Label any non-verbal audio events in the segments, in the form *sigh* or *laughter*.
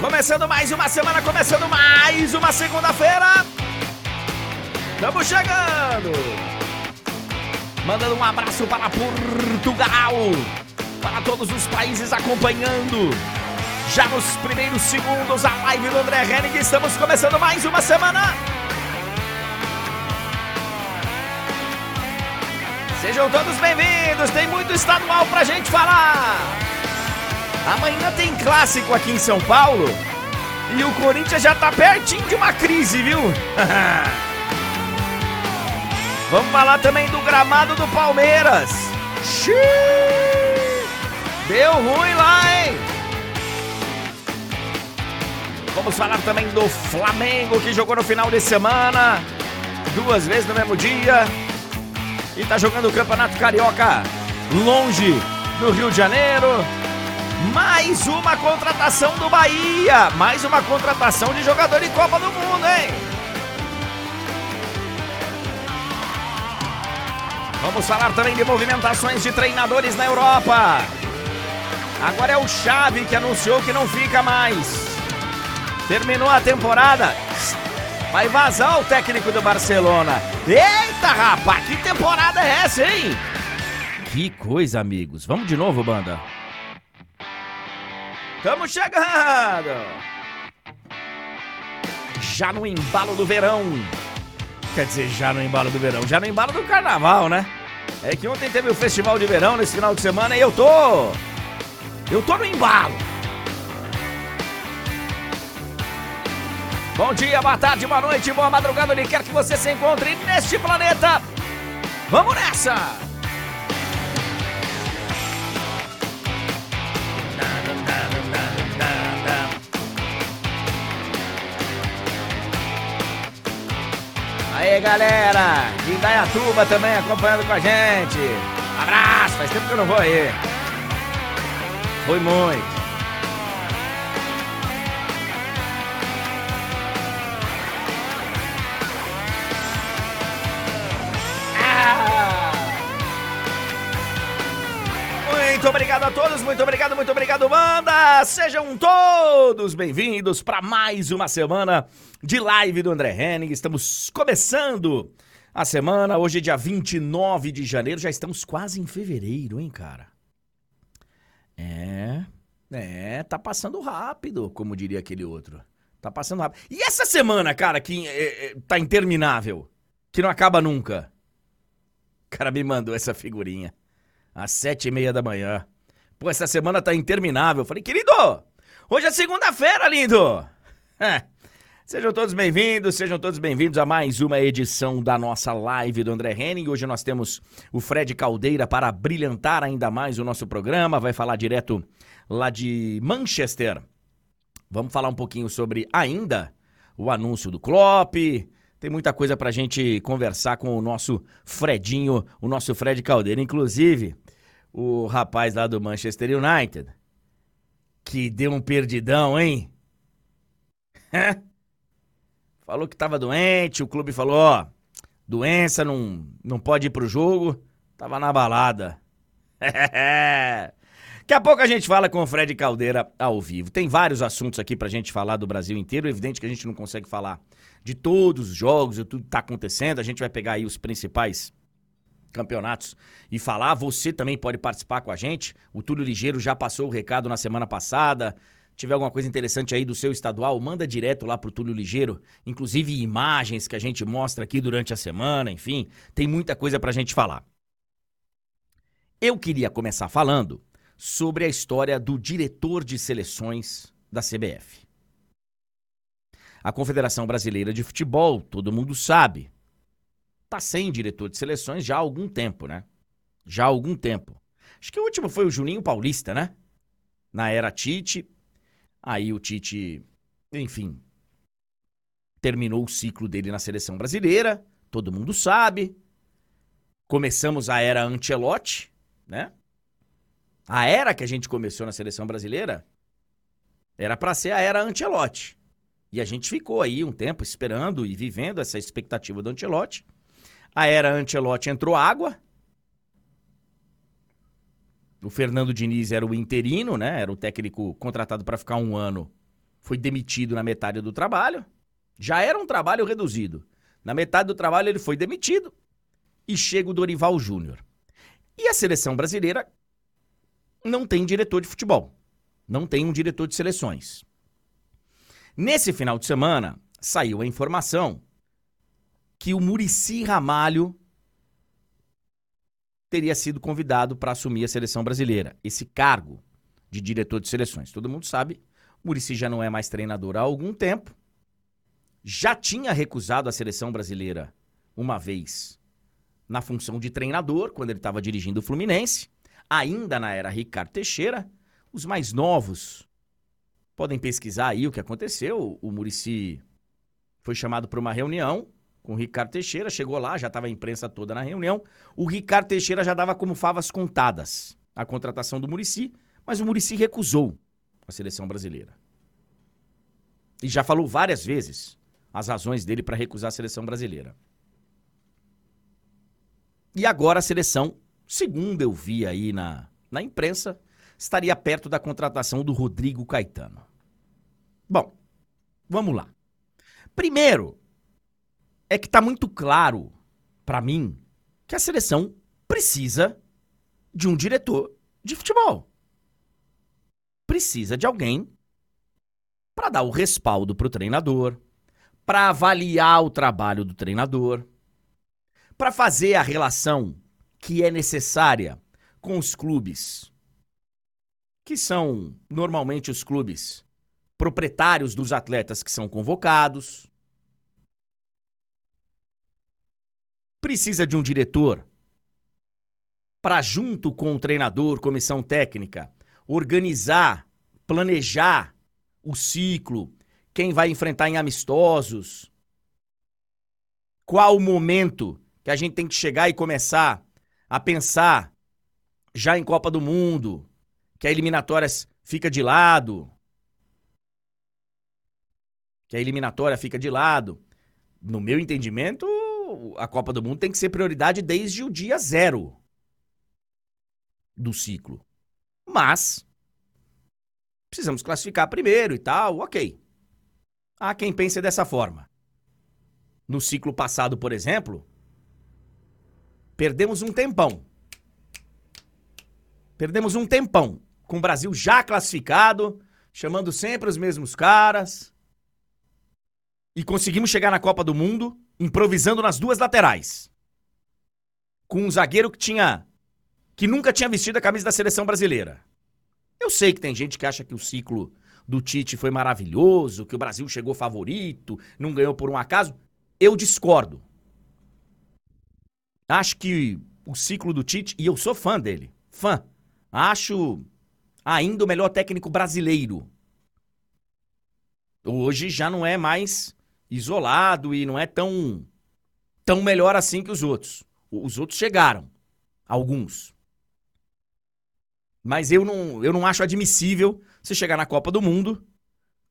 Começando mais uma semana, começando mais uma segunda-feira. Estamos chegando. Mandando um abraço para Portugal, para todos os países acompanhando. Já nos primeiros segundos, a live do André Henning. Estamos começando mais uma semana. Sejam todos bem-vindos, tem muito estadual pra gente falar. Amanhã tem clássico aqui em São Paulo e o Corinthians já tá pertinho de uma crise, viu? *laughs* Vamos falar também do gramado do Palmeiras. Xiii! Deu ruim lá, hein? Vamos falar também do Flamengo que jogou no final de semana, duas vezes no mesmo dia e tá jogando o Campeonato Carioca longe do Rio de Janeiro. Mais uma contratação do Bahia, mais uma contratação de jogador de Copa do Mundo, hein? Vamos falar também de movimentações de treinadores na Europa. Agora é o Xavi que anunciou que não fica mais. Terminou a temporada, Vai vazar o técnico do Barcelona. Eita, rapaz, que temporada é essa, hein? Que coisa, amigos. Vamos de novo, banda. Estamos chegando. Já no embalo do verão. Quer dizer, já no embalo do verão, já no embalo do carnaval, né? É que ontem teve o festival de verão nesse final de semana e eu tô. Eu tô no embalo. Bom dia, boa tarde, boa noite, boa madrugada, onde quer que você se encontre neste planeta. Vamos nessa! Aí galera, de Indaiatuba também acompanhando com a gente. Abraço, faz tempo que eu não vou aí. Foi muito. Muito obrigado a todos, muito obrigado, muito obrigado, banda! Sejam todos bem-vindos para mais uma semana de live do André Henning. Estamos começando a semana, hoje é dia 29 de janeiro, já estamos quase em fevereiro, hein, cara? É, é, tá passando rápido, como diria aquele outro. Tá passando rápido. E essa semana, cara, que é, é, tá interminável, que não acaba nunca? O cara me mandou essa figurinha às sete e meia da manhã. Pô, essa semana tá interminável. Falei, querido, hoje é segunda-feira, lindo. É. *laughs* Sejam todos bem-vindos, sejam todos bem-vindos a mais uma edição da nossa live do André Henning. Hoje nós temos o Fred Caldeira para brilhantar ainda mais o nosso programa. Vai falar direto lá de Manchester. Vamos falar um pouquinho sobre ainda o anúncio do Klopp. Tem muita coisa pra gente conversar com o nosso Fredinho, o nosso Fred Caldeira. Inclusive, o rapaz lá do Manchester United, que deu um perdidão, hein? *laughs* falou que tava doente, o clube falou, ó, doença, não, não pode ir pro jogo, tava na balada. *laughs* Daqui a pouco a gente fala com o Fred Caldeira ao vivo. Tem vários assuntos aqui pra gente falar do Brasil inteiro. É evidente que a gente não consegue falar de todos os jogos e tudo que tá acontecendo. A gente vai pegar aí os principais campeonatos e falar. Você também pode participar com a gente. O Túlio Ligeiro já passou o recado na semana passada. Tiver alguma coisa interessante aí do seu estadual, manda direto lá pro Túlio Ligeiro, inclusive imagens que a gente mostra aqui durante a semana, enfim, tem muita coisa pra gente falar. Eu queria começar falando sobre a história do diretor de seleções da CBF. A Confederação Brasileira de Futebol, todo mundo sabe, tá sem diretor de seleções já há algum tempo, né? Já há algum tempo. Acho que o último foi o Juninho Paulista, né? Na era Tite. Aí o Tite, enfim, terminou o ciclo dele na seleção brasileira, todo mundo sabe. Começamos a era Ancelotti, né? A era que a gente começou na seleção brasileira era para ser a era Ancelotti. E a gente ficou aí um tempo esperando e vivendo essa expectativa do Ancelotti. A era Ancelotti entrou água. O Fernando Diniz era o interino, né? Era o técnico contratado para ficar um ano. Foi demitido na metade do trabalho. Já era um trabalho reduzido. Na metade do trabalho ele foi demitido. E chega o Dorival Júnior. E a seleção brasileira não tem diretor de futebol. Não tem um diretor de seleções. Nesse final de semana, saiu a informação que o Murici Ramalho teria sido convidado para assumir a seleção brasileira, esse cargo de diretor de seleções. Todo mundo sabe, Murici já não é mais treinador há algum tempo, já tinha recusado a seleção brasileira uma vez na função de treinador, quando ele estava dirigindo o Fluminense, ainda na era Ricardo Teixeira. Os mais novos podem pesquisar aí o que aconteceu. O Murici foi chamado para uma reunião com o Ricardo Teixeira, chegou lá, já estava a imprensa toda na reunião. O Ricardo Teixeira já dava como favas contadas a contratação do Murici, mas o Murici recusou a seleção brasileira. E já falou várias vezes as razões dele para recusar a seleção brasileira. E agora a seleção, segundo eu vi aí na, na imprensa, estaria perto da contratação do Rodrigo Caetano. Bom, vamos lá. Primeiro, é que está muito claro para mim que a seleção precisa de um diretor de futebol. Precisa de alguém para dar o respaldo para o treinador, para avaliar o trabalho do treinador, para fazer a relação que é necessária com os clubes, que são normalmente os clubes proprietários dos atletas que são convocados, precisa de um diretor para, junto com o treinador, comissão técnica, organizar, planejar o ciclo, quem vai enfrentar em amistosos, qual o momento que a gente tem que chegar e começar a pensar já em Copa do Mundo, que a eliminatórias fica de lado, que a eliminatória fica de lado. No meu entendimento, a Copa do Mundo tem que ser prioridade desde o dia zero do ciclo. Mas precisamos classificar primeiro e tal, ok. Há quem pense dessa forma. No ciclo passado, por exemplo, perdemos um tempão. Perdemos um tempão com o Brasil já classificado, chamando sempre os mesmos caras. E conseguimos chegar na Copa do Mundo improvisando nas duas laterais. Com um zagueiro que tinha. que nunca tinha vestido a camisa da seleção brasileira. Eu sei que tem gente que acha que o ciclo do Tite foi maravilhoso, que o Brasil chegou favorito, não ganhou por um acaso. Eu discordo. Acho que o ciclo do Tite, e eu sou fã dele, fã. Acho ainda o melhor técnico brasileiro. Hoje já não é mais isolado e não é tão tão melhor assim que os outros. Os outros chegaram, alguns. Mas eu não, eu não acho admissível você chegar na Copa do Mundo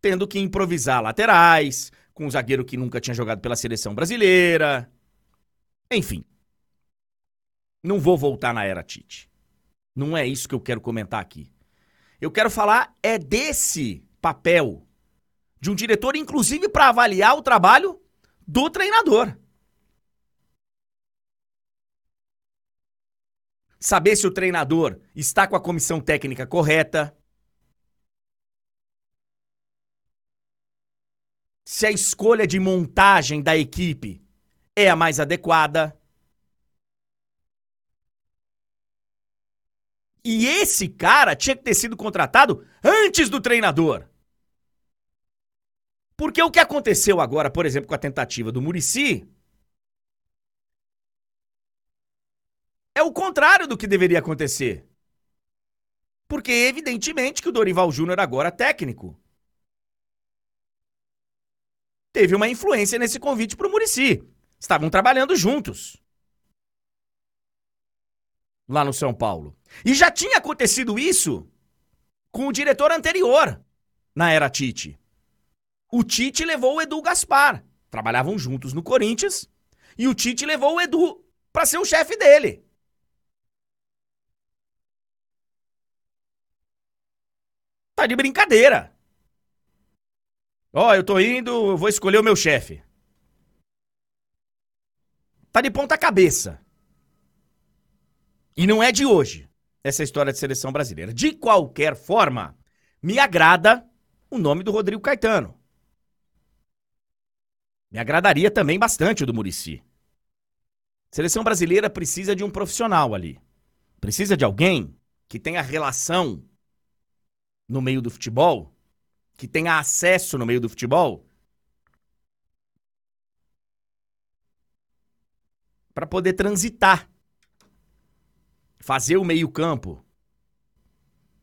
tendo que improvisar laterais, com um zagueiro que nunca tinha jogado pela seleção brasileira. Enfim. Não vou voltar na era Tite. Não é isso que eu quero comentar aqui. Eu quero falar é desse papel de um diretor, inclusive para avaliar o trabalho do treinador. Saber se o treinador está com a comissão técnica correta. Se a escolha de montagem da equipe é a mais adequada. E esse cara tinha que ter sido contratado antes do treinador. Porque o que aconteceu agora, por exemplo, com a tentativa do Murici, é o contrário do que deveria acontecer. Porque, evidentemente, que o Dorival Júnior agora é técnico. Teve uma influência nesse convite para o Murici. Estavam trabalhando juntos. Lá no São Paulo. E já tinha acontecido isso com o diretor anterior, na era Tite. O Tite levou o Edu Gaspar. Trabalhavam juntos no Corinthians. E o Tite levou o Edu para ser o chefe dele. Tá de brincadeira. Ó, oh, eu tô indo, eu vou escolher o meu chefe. Tá de ponta cabeça. E não é de hoje essa história de seleção brasileira. De qualquer forma, me agrada o nome do Rodrigo Caetano. Me agradaria também bastante o do Murici. Seleção brasileira precisa de um profissional ali. Precisa de alguém que tenha relação no meio do futebol, que tenha acesso no meio do futebol, para poder transitar, fazer o meio-campo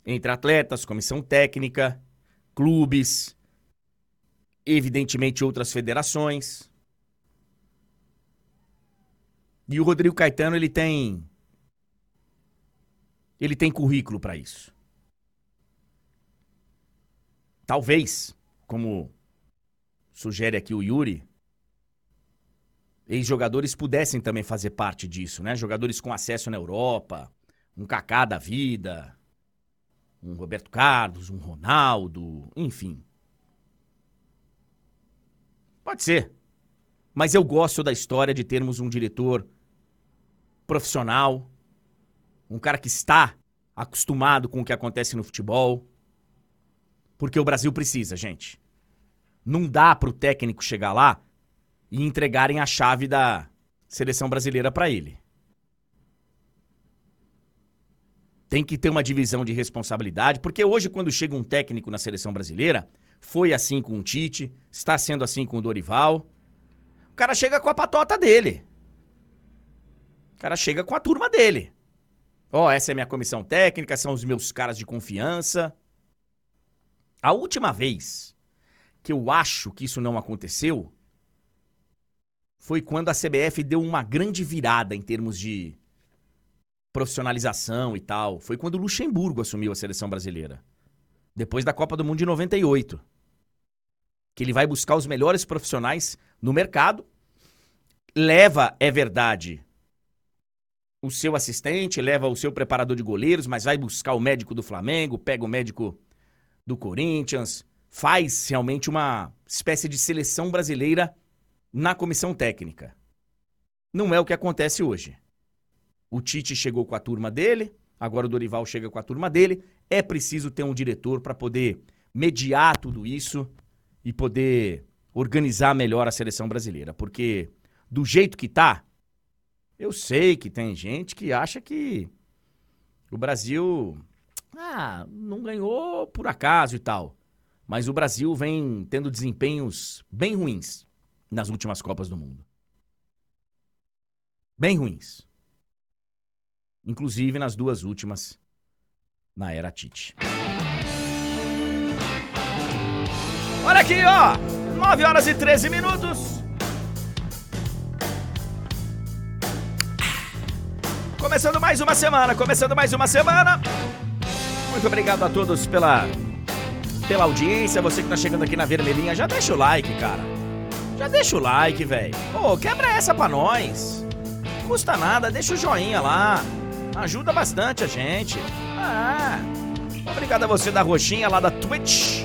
entre atletas, comissão técnica, clubes, evidentemente outras federações. E o Rodrigo Caetano, ele tem ele tem currículo para isso. Talvez, como sugere aqui o Yuri, ex-jogadores pudessem também fazer parte disso, né? Jogadores com acesso na Europa, um Kaká da vida, um Roberto Carlos, um Ronaldo, enfim. Pode ser. Mas eu gosto da história de termos um diretor profissional, um cara que está acostumado com o que acontece no futebol. Porque o Brasil precisa, gente. Não dá para o técnico chegar lá e entregarem a chave da seleção brasileira para ele. Tem que ter uma divisão de responsabilidade, porque hoje, quando chega um técnico na seleção brasileira, foi assim com o Tite, está sendo assim com o Dorival. O cara chega com a patota dele. O cara chega com a turma dele. Ó, oh, essa é minha comissão técnica, são os meus caras de confiança. A última vez que eu acho que isso não aconteceu foi quando a CBF deu uma grande virada em termos de profissionalização e tal. Foi quando o Luxemburgo assumiu a seleção brasileira. Depois da Copa do Mundo de 98. Que ele vai buscar os melhores profissionais no mercado. Leva, é verdade, o seu assistente, leva o seu preparador de goleiros, mas vai buscar o médico do Flamengo, pega o médico do Corinthians, faz realmente uma espécie de seleção brasileira na comissão técnica. Não é o que acontece hoje. O Tite chegou com a turma dele, agora o Dorival chega com a turma dele. É preciso ter um diretor para poder mediar tudo isso e poder organizar melhor a seleção brasileira, porque do jeito que tá, eu sei que tem gente que acha que o Brasil ah, não ganhou por acaso e tal. Mas o Brasil vem tendo desempenhos bem ruins nas últimas Copas do Mundo. Bem ruins. Inclusive nas duas últimas na era Tite. Olha aqui, ó! 9 horas e 13 minutos. Começando mais uma semana, começando mais uma semana. Muito obrigado a todos pela pela audiência, você que tá chegando aqui na vermelhinha, já deixa o like, cara. Já deixa o like, velho. Ô, quebra essa pra nós. Não custa nada, deixa o joinha lá. Ajuda bastante a gente. Ah. Obrigado a você da roxinha lá da Twitch.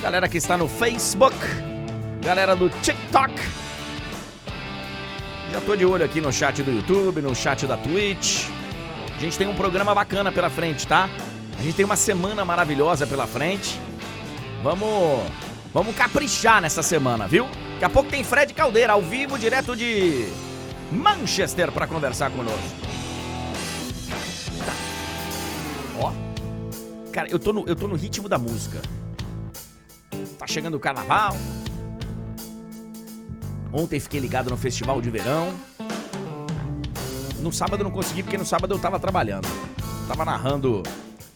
Galera que está no Facebook. Galera do TikTok. Já tô de olho aqui no chat do YouTube, no chat da Twitch. A gente tem um programa bacana pela frente, tá? A gente tem uma semana maravilhosa pela frente. Vamos, vamos caprichar nessa semana, viu? Daqui a pouco tem Fred Caldeira ao vivo, direto de Manchester para conversar conosco. Cara, eu tô no, eu tô no ritmo da música. Tá chegando o carnaval, Ontem fiquei ligado no festival de verão. No sábado não consegui, porque no sábado eu tava trabalhando. Tava narrando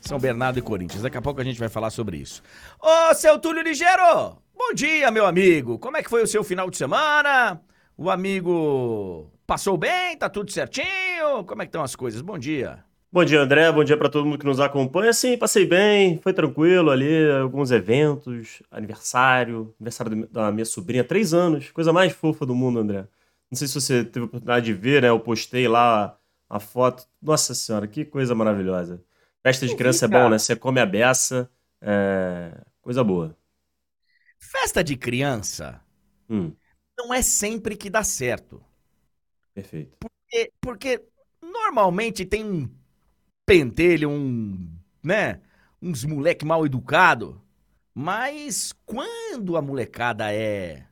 São Bernardo e Corinthians. Daqui a pouco a gente vai falar sobre isso. Ô, seu Túlio Ligeiro! Bom dia, meu amigo! Como é que foi o seu final de semana? O amigo passou bem? Tá tudo certinho? Como é que estão as coisas? Bom dia. Bom dia, André. Bom dia para todo mundo que nos acompanha. Sim, passei bem, foi tranquilo ali, alguns eventos, aniversário, aniversário da minha sobrinha, três anos, coisa mais fofa do mundo, André. Não sei se você teve a oportunidade de ver, né? Eu postei lá a foto. Nossa senhora, que coisa maravilhosa. Festa de criança é bom, né? Você come a beça, É, coisa boa. Festa de criança Hum, não é sempre que dá certo. perfeito. Porque, porque normalmente tem um pentelho, um, né, uns moleque mal educado, mas quando a molecada é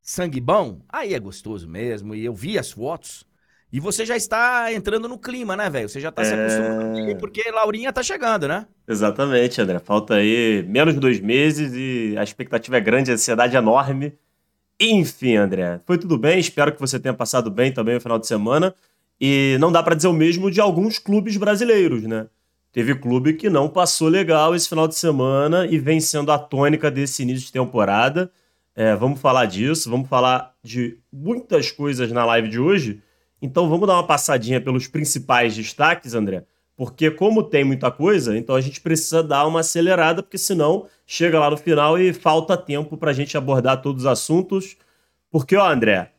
sangue bom, aí é gostoso mesmo, e eu vi as fotos, e você já está entrando no clima, né, velho? Você já tá se acostumando, É, porque Laurinha tá chegando, né? exatamente, André. Falta aí menos de dois meses e a expectativa é grande, a ansiedade é enorme. Enfim, André, foi tudo bem. Espero que você tenha passado bem também no final de semana. E não dá pra dizer o mesmo de alguns clubes brasileiros, né? Teve clube que não passou legal esse final de semana e vem sendo a tônica desse início de temporada. É, vamos falar disso, vamos falar de muitas coisas na live de hoje. Então vamos dar uma passadinha pelos principais destaques, André. Porque como tem muita coisa, então a gente precisa dar uma acelerada, porque senão chega lá no final e falta tempo pra gente abordar todos os assuntos. Porque, ó, André,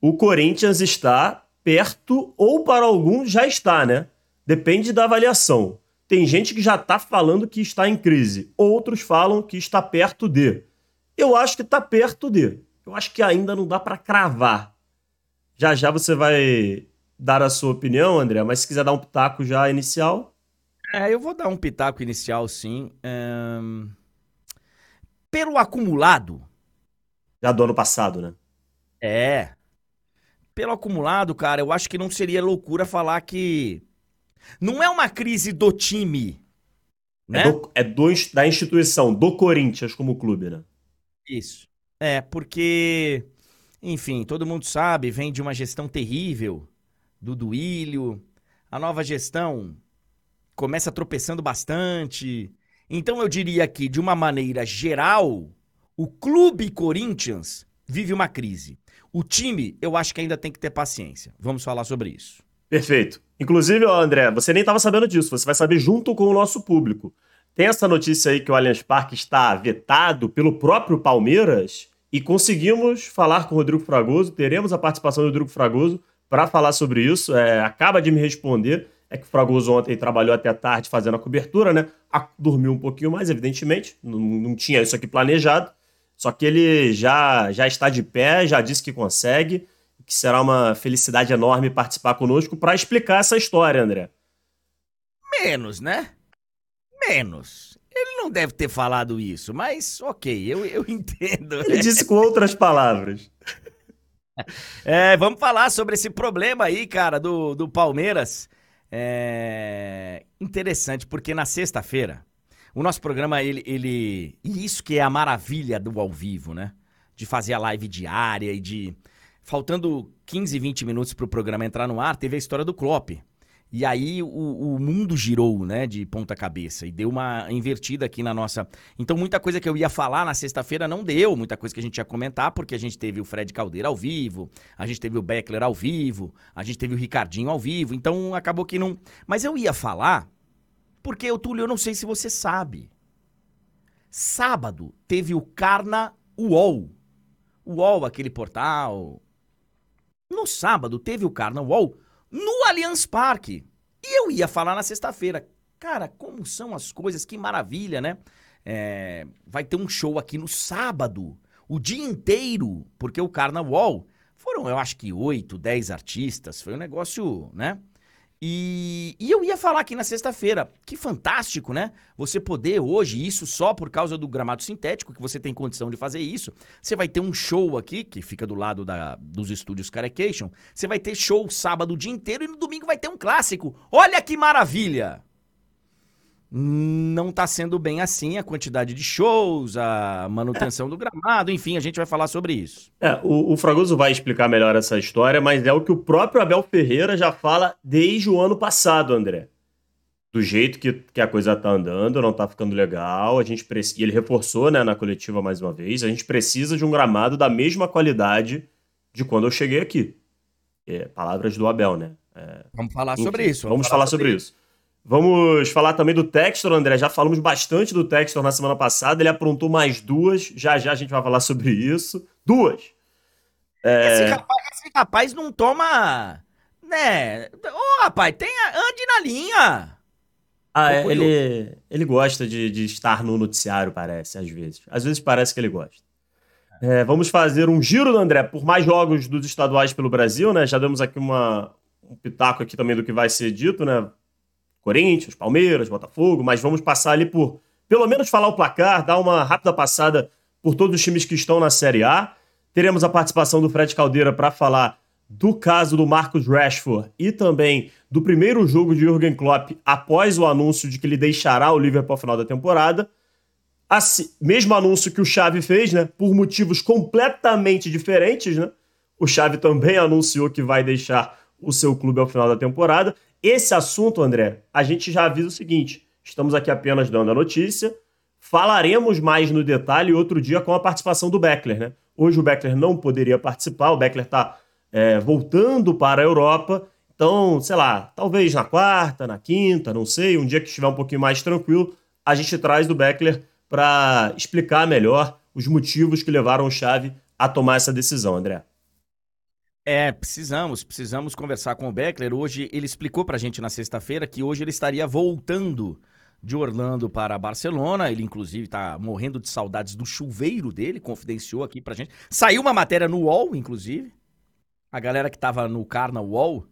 o Corinthians está perto, ou para alguns já está, né? Depende da avaliação. Tem gente que já está falando que está em crise, outros falam que está perto de. Eu acho que está perto de. Eu acho que ainda não dá para cravar. Já já você vai dar a sua opinião, André, mas se quiser dar um pitaco já inicial, É, eu vou dar um pitaco inicial, sim. Ahn, Pelo acumulado, já do ano passado, né? é. Pelo acumulado, cara, eu acho que não seria loucura falar que. Não é uma crise do time, né? É, do- é do da instituição, do Corinthians como clube, né? Isso. É, porque, enfim, todo mundo sabe, vem de uma gestão terrível do Duílio. A nova gestão começa tropeçando bastante. Então eu diria que, de uma maneira geral, o clube Corinthians vive uma crise. O time, eu acho que ainda tem que ter paciência. Vamos falar sobre isso. Perfeito. Inclusive, ó, André, você nem estava sabendo disso, você vai saber junto com o nosso público. Tem essa notícia aí que o Allianz Parque está vetado pelo próprio Palmeiras e conseguimos falar com o Rodrigo Fragoso, teremos a participação do Rodrigo Fragoso para falar sobre isso. É, acaba de me responder, é que o Fragoso ontem trabalhou até tarde fazendo a cobertura, né? Dormiu um pouquinho mais, evidentemente, não, não tinha isso aqui planejado. Só que ele já, já está de pé, já disse que consegue, que será uma felicidade enorme participar conosco para explicar essa história, André. Menos, né? Menos. Ele não deve ter falado isso, mas ok, eu, eu *laughs* entendo. Ele disse com outras palavras. *laughs* É, vamos falar sobre esse problema aí, cara, do, do Palmeiras. É interessante, porque na sexta-feira, o nosso programa, ele, ele. E isso que é a maravilha do ao vivo, né? De fazer a live diária e de. Faltando 15, 20 minutos pro programa entrar no ar, teve a história do Klopp. E aí o, o mundo girou, né, de ponta cabeça e deu uma invertida aqui na nossa. Então muita coisa que eu ia falar na sexta-feira não deu, muita coisa que a gente ia comentar, porque a gente teve o Fred Caldeira ao vivo, a gente teve o Beckler ao vivo, a gente teve o Ricardinho ao vivo, então acabou que não. Mas eu ia falar, porque o Túlio, eu não sei se você sabe. Sábado teve o Carna UOL. UOL, aquele portal. No sábado teve o Carna UOL no Allianz Parque. E eu ia falar na sexta-feira. Cara, como são as coisas, que maravilha, né? É, vai ter um show aqui no sábado, o dia inteiro, porque o Carnaval foram, eu acho que, oito, dez artistas, foi um negócio, né? E, e eu ia falar aqui na sexta-feira, que fantástico, né? Você poder hoje, isso só por causa do gramado sintético, que você tem condição de fazer isso. Você vai ter um show aqui, que fica do lado da- dos estúdios Carecation. Você vai ter show sábado o dia inteiro e no domingo vai ter um clássico. Olha que maravilha! Não tá sendo bem assim a quantidade de shows, a manutenção do gramado, enfim, a gente vai falar sobre isso. É, o, o Fragoso vai explicar melhor essa história, mas é o que o próprio Abel Ferreira já fala desde o ano passado, André. Do jeito que, que a coisa tá andando, não tá ficando legal, a gente precisa. E ele reforçou, né, na coletiva mais uma vez, a gente precisa de um gramado da mesma qualidade de quando eu cheguei aqui. É, palavras do Abel, né? Vamos falar Enfim, sobre isso. Vamos, falar sobre isso. Vamos falar também do Textor, André. Já falamos bastante do Textor na semana passada. Ele aprontou mais duas. Já já a gente vai falar sobre isso. Duas. Esse, rapaz, esse rapaz não toma. Né? Ô, rapaz, tenha, ande na linha. Ah, é, ele, ele gosta de, de estar no noticiário, parece, às vezes. Às vezes parece que ele gosta. É, vamos fazer um giro, André, por mais jogos dos estaduais pelo Brasil, né? Já demos aqui uma, um pitaco aqui também do que vai ser dito, né? Corinthians, Palmeiras, Botafogo, mas vamos passar ali por, pelo menos falar o placar, dar uma rápida passada por todos os times que estão na Série A. Teremos a participação do Fred Caldeira para falar do caso do Marcos Rashford e também do primeiro jogo de Jürgen Klopp após o anúncio de que ele deixará o Liverpool ao final da temporada. Assim, mesmo anúncio que o Xavi fez, né, por motivos completamente diferentes, né? O Xavi também anunciou que vai deixar o seu clube ao final da temporada. Esse assunto, André, a gente já avisa o seguinte: estamos aqui apenas dando a notícia. Falaremos mais no detalhe outro dia com a participação do Beckler, né? Hoje o Beckler não poderia participar, o Beckler está é, voltando para a Europa. Então, sei lá, talvez na quarta, na quinta, não sei, um dia que estiver um pouquinho mais tranquilo, a gente traz do Beckler para explicar melhor os motivos que levaram o Xavi a tomar essa decisão, André. É, precisamos, precisamos conversar com o Beckler. Hoje ele explicou para a gente na sexta-feira que hoje ele estaria voltando de Orlando para Barcelona. Ele, inclusive, está morrendo de saudades do chuveiro dele, confidenciou aqui para a gente. Saiu uma matéria no UOL, inclusive, a galera que tava no Carnaval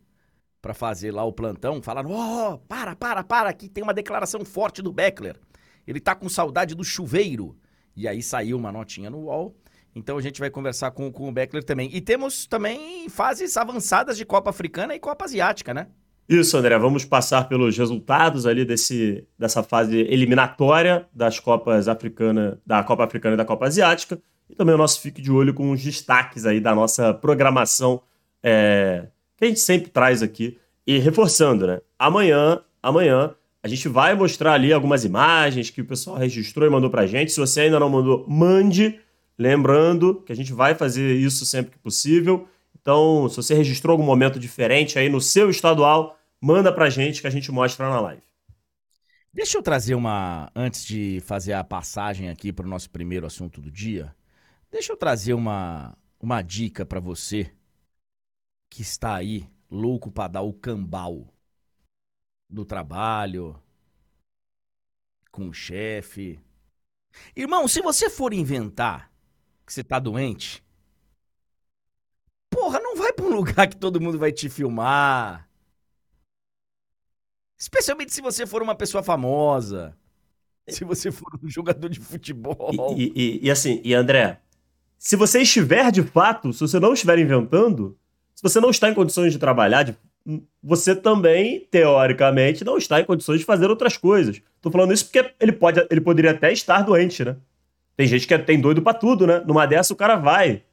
para fazer lá o plantão, falaram: Ó, oh, para, para, para, aqui tem uma declaração forte do Beckler. Ele tá com saudade do chuveiro. E aí saiu uma notinha no UOL. Então a gente vai conversar com, com o Beckler também. E temos também fases avançadas de Copa Africana e Copa Asiática, né? Isso, André. Vamos passar pelos resultados ali desse, dessa fase eliminatória das Copas Africana, da Copa Africana e da Copa Asiática. E também o nosso fique de olho com os destaques aí da nossa programação é, que a gente sempre traz aqui. E reforçando, né? Amanhã, amanhã, a gente vai mostrar ali algumas imagens que o pessoal registrou e mandou pra gente. Se você ainda não mandou, mande. Lembrando que a gente vai fazer isso sempre que possível. Então, se você registrou algum momento diferente aí no seu estadual, manda pra gente que a gente mostra na live. Deixa eu trazer uma. Antes de fazer a passagem aqui para o nosso primeiro assunto do dia, deixa eu trazer uma, uma dica para você que está aí louco para dar o cambal do trabalho, com o chefe. Irmão, se você for inventar que você tá doente, porra, não vai para um *laughs* lugar que todo mundo vai te filmar. Especialmente se você for uma pessoa famosa. Se você for um jogador de futebol. E, e, e, assim, e André, se você estiver de fato, se você não estiver inventando, se você não está em condições de trabalhar, você também, teoricamente, não está em condições de fazer outras coisas. Tô falando isso porque ele, pode, ele poderia até estar doente, né? Tem gente que é, tem doido para tudo, né? Numa dessa o cara vai.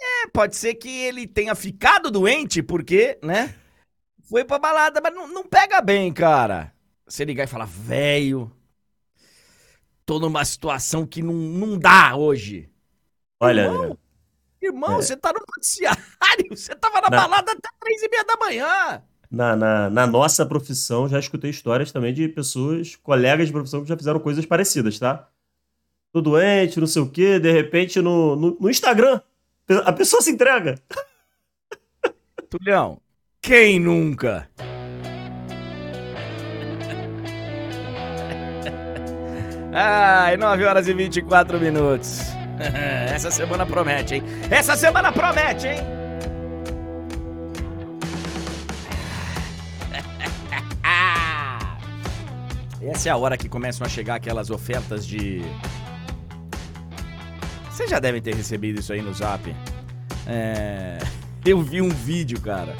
É, pode ser que ele tenha ficado doente porque, né? Foi pra balada, mas não, não pega bem, cara. Você ligar e falar, velho, tô numa situação que não, não dá hoje. Olha, Irmão, Irmão, é. você tá no noticiário. *laughs* Você tava na, na, balada até três e meia da manhã. Na, na, na, nossa profissão, já escutei histórias também de pessoas, colegas de profissão, que já fizeram coisas parecidas, tá? Tô doente, não sei o quê, de repente no, no, no Instagram, a pessoa se entrega. Tulião, quem nunca? Ai, 9 horas e 24 minutos. *laughs* Essa semana promete, hein? Essa semana promete, hein? *laughs* Essa é a hora que começam a chegar aquelas ofertas de. Vocês já devem ter recebido isso aí no zap. É... *laughs* Eu vi um vídeo, cara.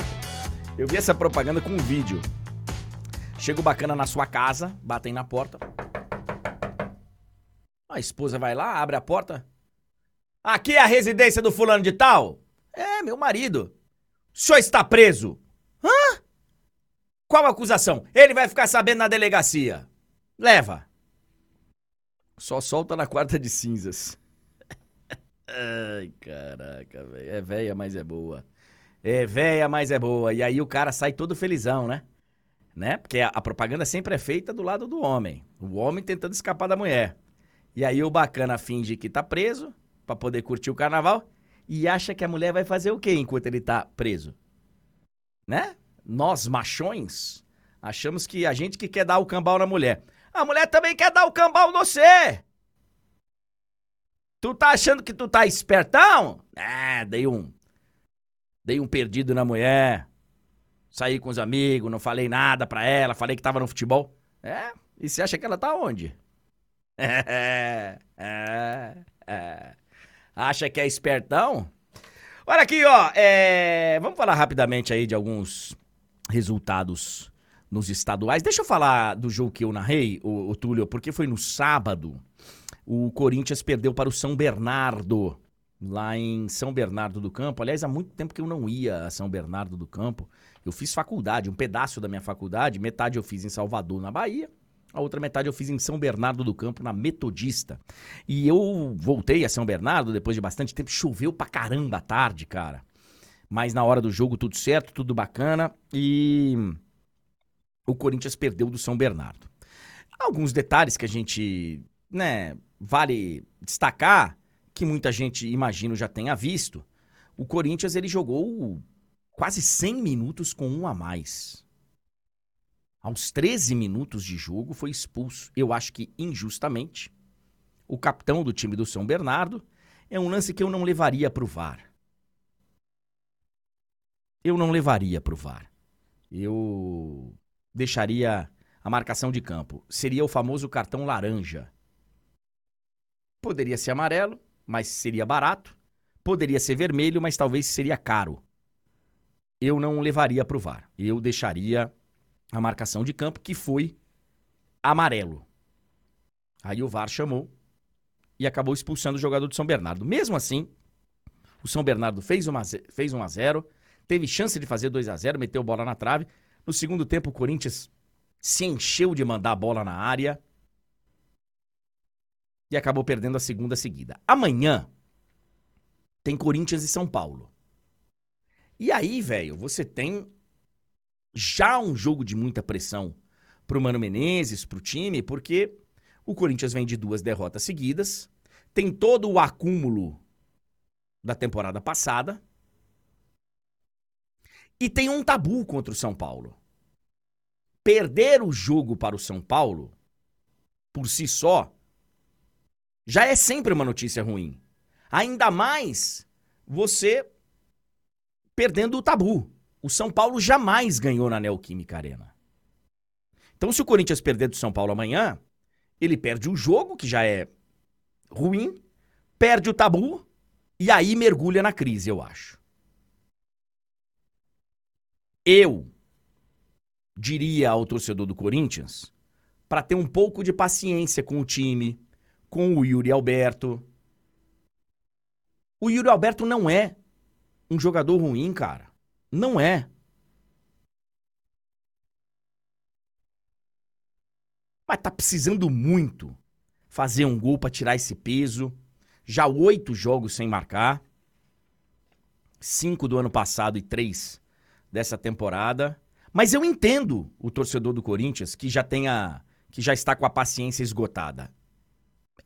Eu vi essa propaganda com um vídeo. Chega o bacana na sua casa, batem na porta. A esposa vai lá, abre a porta. Aqui é a residência do fulano de tal? É, meu marido. O senhor está preso? Hã? Qual acusação? Ele vai ficar sabendo na delegacia. Leva. Só solta na quarta de cinzas. Ai, caraca, velho. É velha, mas é boa. É velha, mas é boa. E aí o cara sai todo felizão, né? Né? Porque a, a propaganda sempre é feita do lado do homem. O homem tentando escapar da mulher. E aí o bacana finge que tá preso para poder curtir o carnaval e acha que a mulher vai fazer o quê enquanto ele tá preso? Né? Nós machões Achamos que a gente que quer dar o cambal na mulher. A mulher também quer dar o cambal no você. Tu tá achando que tu tá espertão? É, dei um. Dei um perdido na mulher. Saí com os amigos, não falei nada pra ela, falei que tava no futebol. É, e você acha que ela tá onde? *laughs* É, é, é. Acha que é espertão? Olha aqui, ó. É... Vamos falar rapidamente aí de alguns resultados nos estaduais. Deixa eu falar do jogo que eu narrei, o, o Túlio, porque foi no sábado. O Corinthians perdeu para o São Bernardo, lá em São Bernardo do Campo. Aliás, há muito tempo que eu não ia a São Bernardo do Campo. Eu fiz faculdade, um pedaço da minha faculdade, metade eu fiz em Salvador, na Bahia. A outra metade eu fiz em São Bernardo do Campo, na Metodista. E eu voltei a São Bernardo depois de bastante tempo. Choveu pra caramba à tarde, cara. Mas na hora do jogo tudo certo, tudo bacana. E o Corinthians perdeu do São Bernardo. Alguns detalhes que a gente, né, vale destacar, que muita gente, imagino, já tenha visto. O Corinthians, ele jogou quase 100 minutos com um a mais. Aos 13 minutos de jogo foi expulso, eu acho que injustamente, o capitão do time do São Bernardo. É um lance que eu não levaria para o VAR. Eu não levaria para o VAR. Eu deixaria a marcação de campo. Seria o famoso cartão laranja. Poderia ser amarelo, mas seria barato. Poderia ser vermelho, mas talvez seria caro. Eu não levaria para o VAR. Eu deixaria a marcação de campo, que foi amarelo. Aí o VAR chamou e acabou expulsando o jogador de São Bernardo. Mesmo assim, o São Bernardo fez 1 fez um a 0 teve chance de fazer 2 a 0 meteu bola na trave. No segundo tempo, o Corinthians se encheu de mandar a bola na área e acabou perdendo a segunda seguida. Amanhã tem Corinthians e São Paulo. E aí, velho, você tem já um jogo de muita pressão pro Mano Menezes, pro time, porque o Corinthians vem de duas derrotas seguidas, tem todo o acúmulo da temporada passada e tem um tabu contra o São Paulo. Perder o jogo para o São Paulo, por si só, já é sempre uma notícia ruim. Ainda mais você perdendo o tabu. O São Paulo jamais ganhou na Neoquímica Arena. Então, se o Corinthians perder do São Paulo amanhã, ele perde o jogo, que já é ruim, perde o tabu e aí mergulha na crise, eu acho. Eu diria ao torcedor do Corinthians para ter um pouco de paciência com o time, com o Yuri Alberto. O Yuri Alberto não é um jogador ruim, cara. Não é. Mas tá precisando muito fazer um gol para tirar esse peso. Já oito jogos sem marcar. Cinco do ano passado e três dessa temporada. Mas eu entendo o torcedor do Corinthians que já tenha. que já está com a paciência esgotada.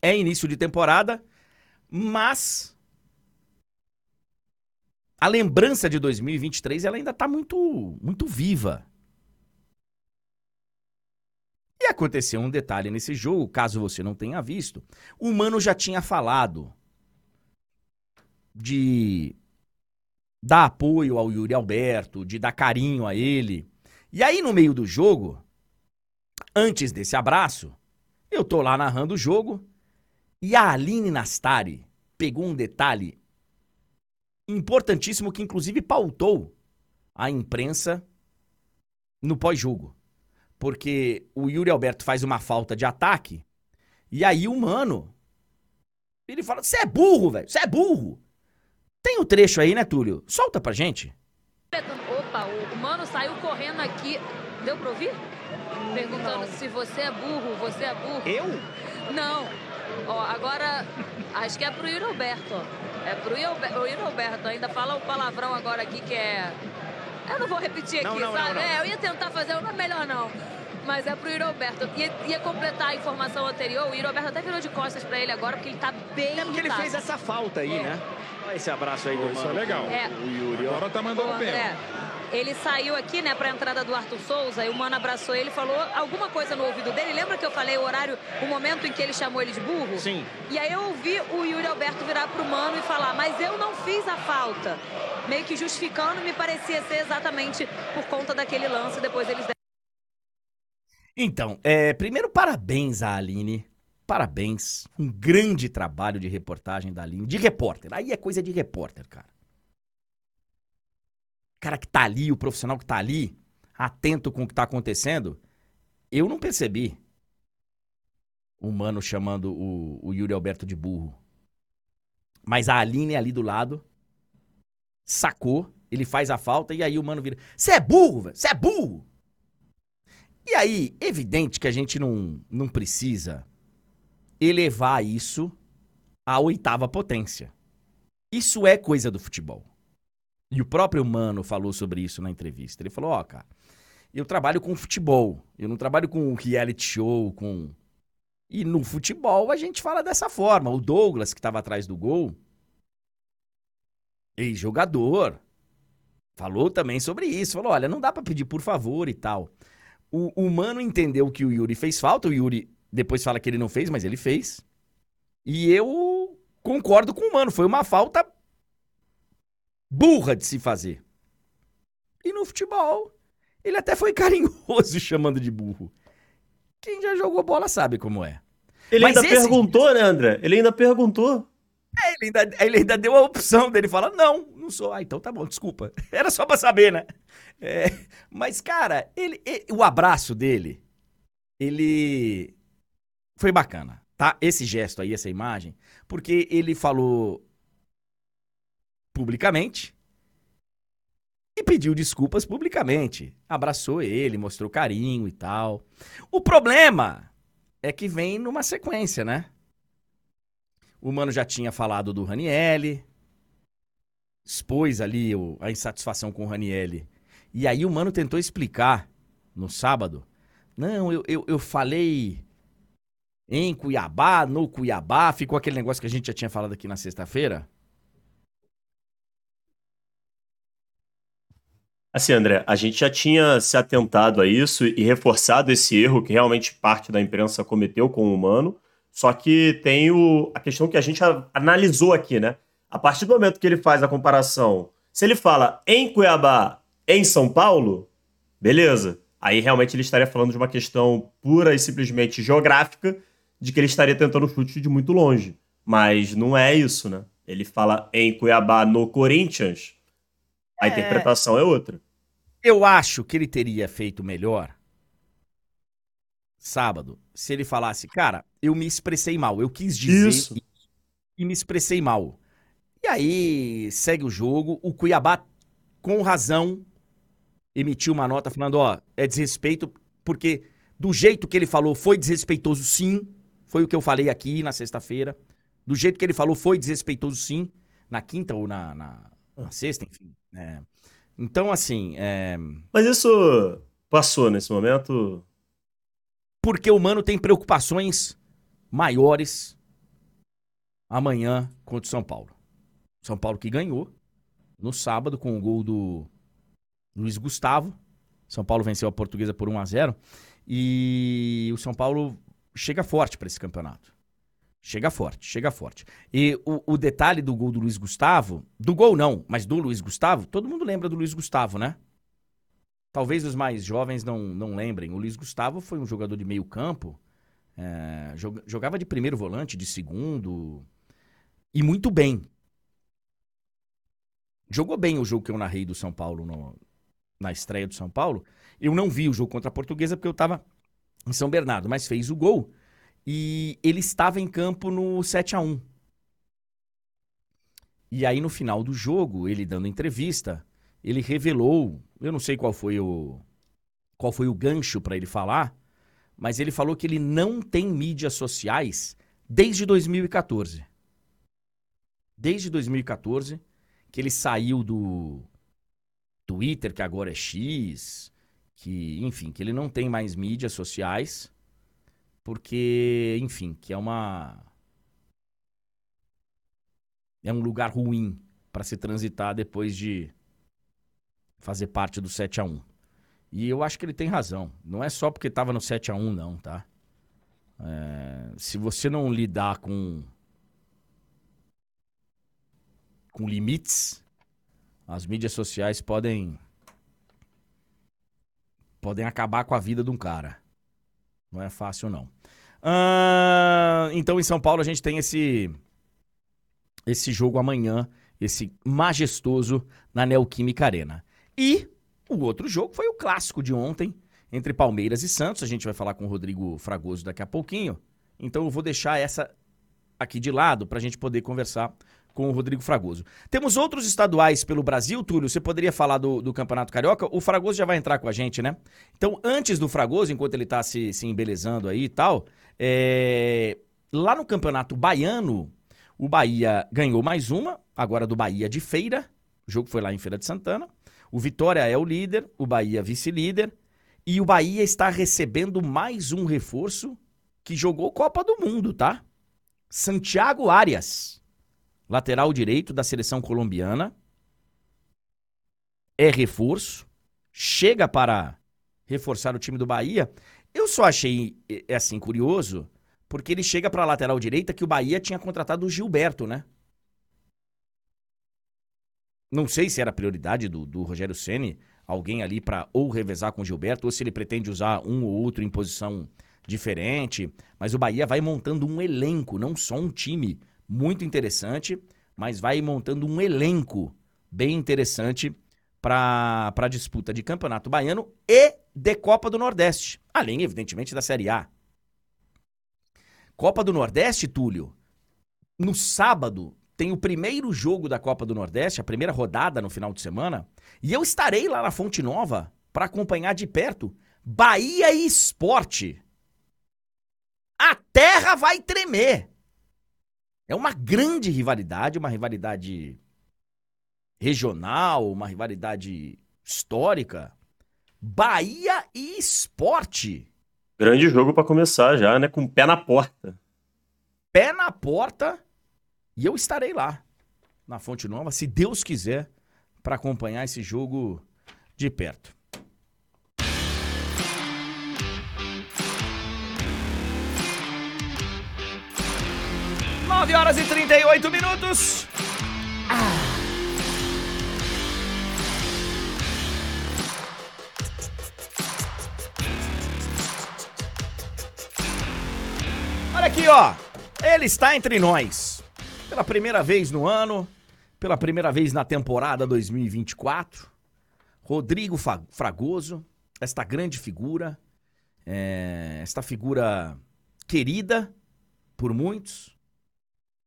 É início de temporada, mas a lembrança de 2023 ela ainda está muito, muito viva. E aconteceu um detalhe nesse jogo, caso você não tenha visto. O Mano já tinha falado de dar apoio ao Yuri Alberto, de dar carinho a ele. E aí, no meio do jogo, antes desse abraço, eu tô lá narrando o jogo e a Aline Nastari pegou um detalhe importantíssimo que inclusive pautou a imprensa no pós-jogo. Porque o Yuri Alberto faz uma falta de ataque e aí o mano ele fala: "Você é burro, velho. Você é burro". Tem o um trecho aí, né, Túlio? Solta pra gente. Opa, o mano saiu correndo aqui. Deu pra ouvir? Perguntando Não. se você é burro, você é burro. Eu? Não. Ó, agora acho que é pro ó. É pro Yuri Roberto, ainda fala o palavrão agora aqui que é... Eu não vou repetir aqui, não, não, sabe? Não, é, eu ia tentar fazer, não é melhor não. Mas é pro Yuri Roberto. Ia, ia completar a informação anterior, o Yuri Roberto até virou de costas pra ele agora, porque ele tá bem É porque ele fez essa falta aí, é. né? Olha esse abraço aí do Isso é legal. É. O Yuri, agora tá mandando bem. Ele saiu aqui, né, para a entrada do Arthur Souza, e o Mano abraçou ele e falou alguma coisa no ouvido dele. Lembra que eu falei o horário, o momento em que ele chamou ele de burro? Sim. E aí eu ouvi o Yuri Alberto virar pro Mano e falar, mas eu não fiz a falta. Meio que justificando, me parecia ser exatamente por conta daquele lance, depois eles então, é, primeiro, parabéns à Aline. Parabéns. Um grande trabalho de reportagem da Aline. De repórter. Aí é coisa de repórter, cara. Cara que tá ali, o profissional que tá ali, atento com o que tá acontecendo. Eu não percebi o mano chamando o, o Yuri Alberto de burro. Mas a Aline ali do lado sacou, ele faz a falta e aí o mano vira: Você é burro, você é burro. E aí, evidente que a gente não, não precisa elevar isso à oitava potência. Isso é coisa do futebol. E o próprio Mano falou sobre isso na entrevista. Ele falou: Ó, oh, cara, eu trabalho com futebol. Eu não trabalho com reality show, com. E no futebol a gente fala dessa forma. O Douglas, que estava atrás do gol, ex-jogador, falou também sobre isso. Falou: olha, não dá para pedir por favor e tal. O, o Mano entendeu que o Yuri fez falta, o Yuri depois fala que ele não fez, mas ele fez. E eu concordo com o Mano, foi uma falta burra de se fazer. E no futebol, ele até foi *laughs* carinhoso chamando de burro. Quem já jogou bola sabe como é. Ele mas ainda esse... perguntou, né, André? Ele ainda perguntou. É, ele, ainda, ele ainda deu a opção dele falar: não, não sou. Ah, então tá bom, desculpa. *laughs* Era só pra saber, né? É, mas, cara, ele, ele, o abraço dele, ele foi bacana, tá? Esse gesto aí, essa imagem, porque ele falou publicamente e pediu desculpas publicamente. Abraçou ele, mostrou carinho e tal. O problema é que vem numa sequência, né? O Mano já tinha falado do Ranielli, expôs ali o, a insatisfação com o Ranielli e aí o mano tentou explicar no sábado. Não, eu, eu, eu falei em Cuiabá, no Cuiabá, ficou aquele negócio que a gente já tinha falado aqui na sexta-feira. Assim, André, a gente já tinha se atentado a isso e reforçado esse erro que realmente parte da imprensa cometeu com o humano. Só que tem o, a questão que a gente analisou aqui, né? A partir do momento que ele faz a comparação, se ele fala em Cuiabá em São Paulo, beleza. Aí realmente ele estaria falando de uma questão pura e simplesmente geográfica, de que ele estaria tentando chute de muito longe. Mas não é isso, né? Ele fala em Cuiabá no Corinthians, a é... interpretação é outra. Eu acho que ele teria feito melhor sábado se ele falasse, cara, eu me expressei mal, eu quis dizer isso. e me expressei mal. E aí segue o jogo, o Cuiabá com razão emitiu uma nota falando, ó, é desrespeito, porque do jeito que ele falou foi desrespeitoso sim, foi o que eu falei aqui na sexta-feira. Do jeito que ele falou foi desrespeitoso sim, na quinta ou na, na, na sexta, enfim. É. Então, assim. É... Mas isso passou nesse momento? Porque o Mano tem preocupações maiores amanhã contra o São Paulo. São Paulo que ganhou no sábado com o gol do Luiz Gustavo. São Paulo venceu a Portuguesa por 1 a 0 e o São Paulo chega forte para esse campeonato. Chega forte, chega forte. E o, o, detalhe do gol do Luiz Gustavo, do gol não, mas do Luiz Gustavo, todo mundo lembra do Luiz Gustavo, né? Talvez os mais jovens não, não lembrem. O Luiz Gustavo foi um jogador de meio campo, é, jogava de primeiro volante, de segundo, e muito bem. Jogou bem o jogo que eu narrei do São Paulo no, na estreia do São Paulo. Eu não vi o jogo contra a Portuguesa porque eu estava em São Bernardo, mas fez o gol e ele estava em campo no 7 a 1 E aí no final do jogo, ele dando entrevista, ele revelou, eu não sei qual foi o qual foi o gancho para ele falar, mas ele falou que ele não tem mídias sociais desde 2014. Desde 2014 que ele saiu do Twitter, que agora é X, que, enfim, que ele não tem mais mídias sociais, porque, enfim, que é uma. É um lugar ruim para se transitar depois de fazer parte do 7 a 1 E eu acho que ele tem razão. Não é só porque estava no 7 a 1 não, tá? É, se você não lidar com com limites, as mídias sociais podem podem acabar com a vida de um cara. Não é fácil não. Então em São Paulo a gente tem esse esse jogo amanhã, esse majestoso na Neoquímica Arena. E o outro jogo foi o clássico de ontem entre Palmeiras e Santos. A gente vai falar com o Rodrigo Fragoso daqui a pouquinho. Então eu vou deixar essa aqui de lado para a gente poder conversar com o Rodrigo Fragoso. Temos outros estaduais pelo Brasil, Túlio. Você poderia falar do, do Campeonato Carioca? O Fragoso já vai entrar com a gente, né? Então, antes do Fragoso, enquanto ele está se, se embelezando aí e tal, é... lá no Campeonato Baiano, o Bahia ganhou mais uma, agora do Bahia de Feira. O jogo foi lá em Feira de Santana. O Vitória é o líder, o Bahia vice-líder. E o Bahia está recebendo mais um reforço que jogou Copa do Mundo, tá? Santiago Arias lateral direito da seleção colombiana. É reforço. Chega para reforçar o time do Bahia. Eu só achei, é assim, curioso, porque ele chega para a lateral direita que o Bahia tinha contratado o Gilberto, né? Não sei se era prioridade do, do Rogério Ceni alguém ali para ou revezar com o Gilberto, ou se ele pretende usar um ou outro em posição diferente. Mas o Bahia vai montando um elenco, não só um time muito interessante, mas vai montando um elenco bem interessante para a disputa de Campeonato Baiano e de Copa do Nordeste, além, evidentemente, da Série A. Copa do Nordeste, Túlio, no sábado tem o primeiro jogo da Copa do Nordeste, a primeira rodada no final de semana, e eu estarei lá na Fonte Nova para acompanhar de perto Bahia e Esporte. A terra vai tremer. É uma grande rivalidade, uma rivalidade regional, uma rivalidade histórica. Bahia e Esporte. Grande jogo para começar já, né? Com pé na porta. Pé na porta. E eu estarei lá, na Fonte Nova, se Deus quiser, para acompanhar esse jogo de perto. 9 horas e 38 minutos. Olha aqui, ó. Ele está entre nós. Pela primeira vez no ano, pela primeira vez na temporada 2024. Rodrigo Fragoso, esta grande figura, é, esta figura querida por muitos,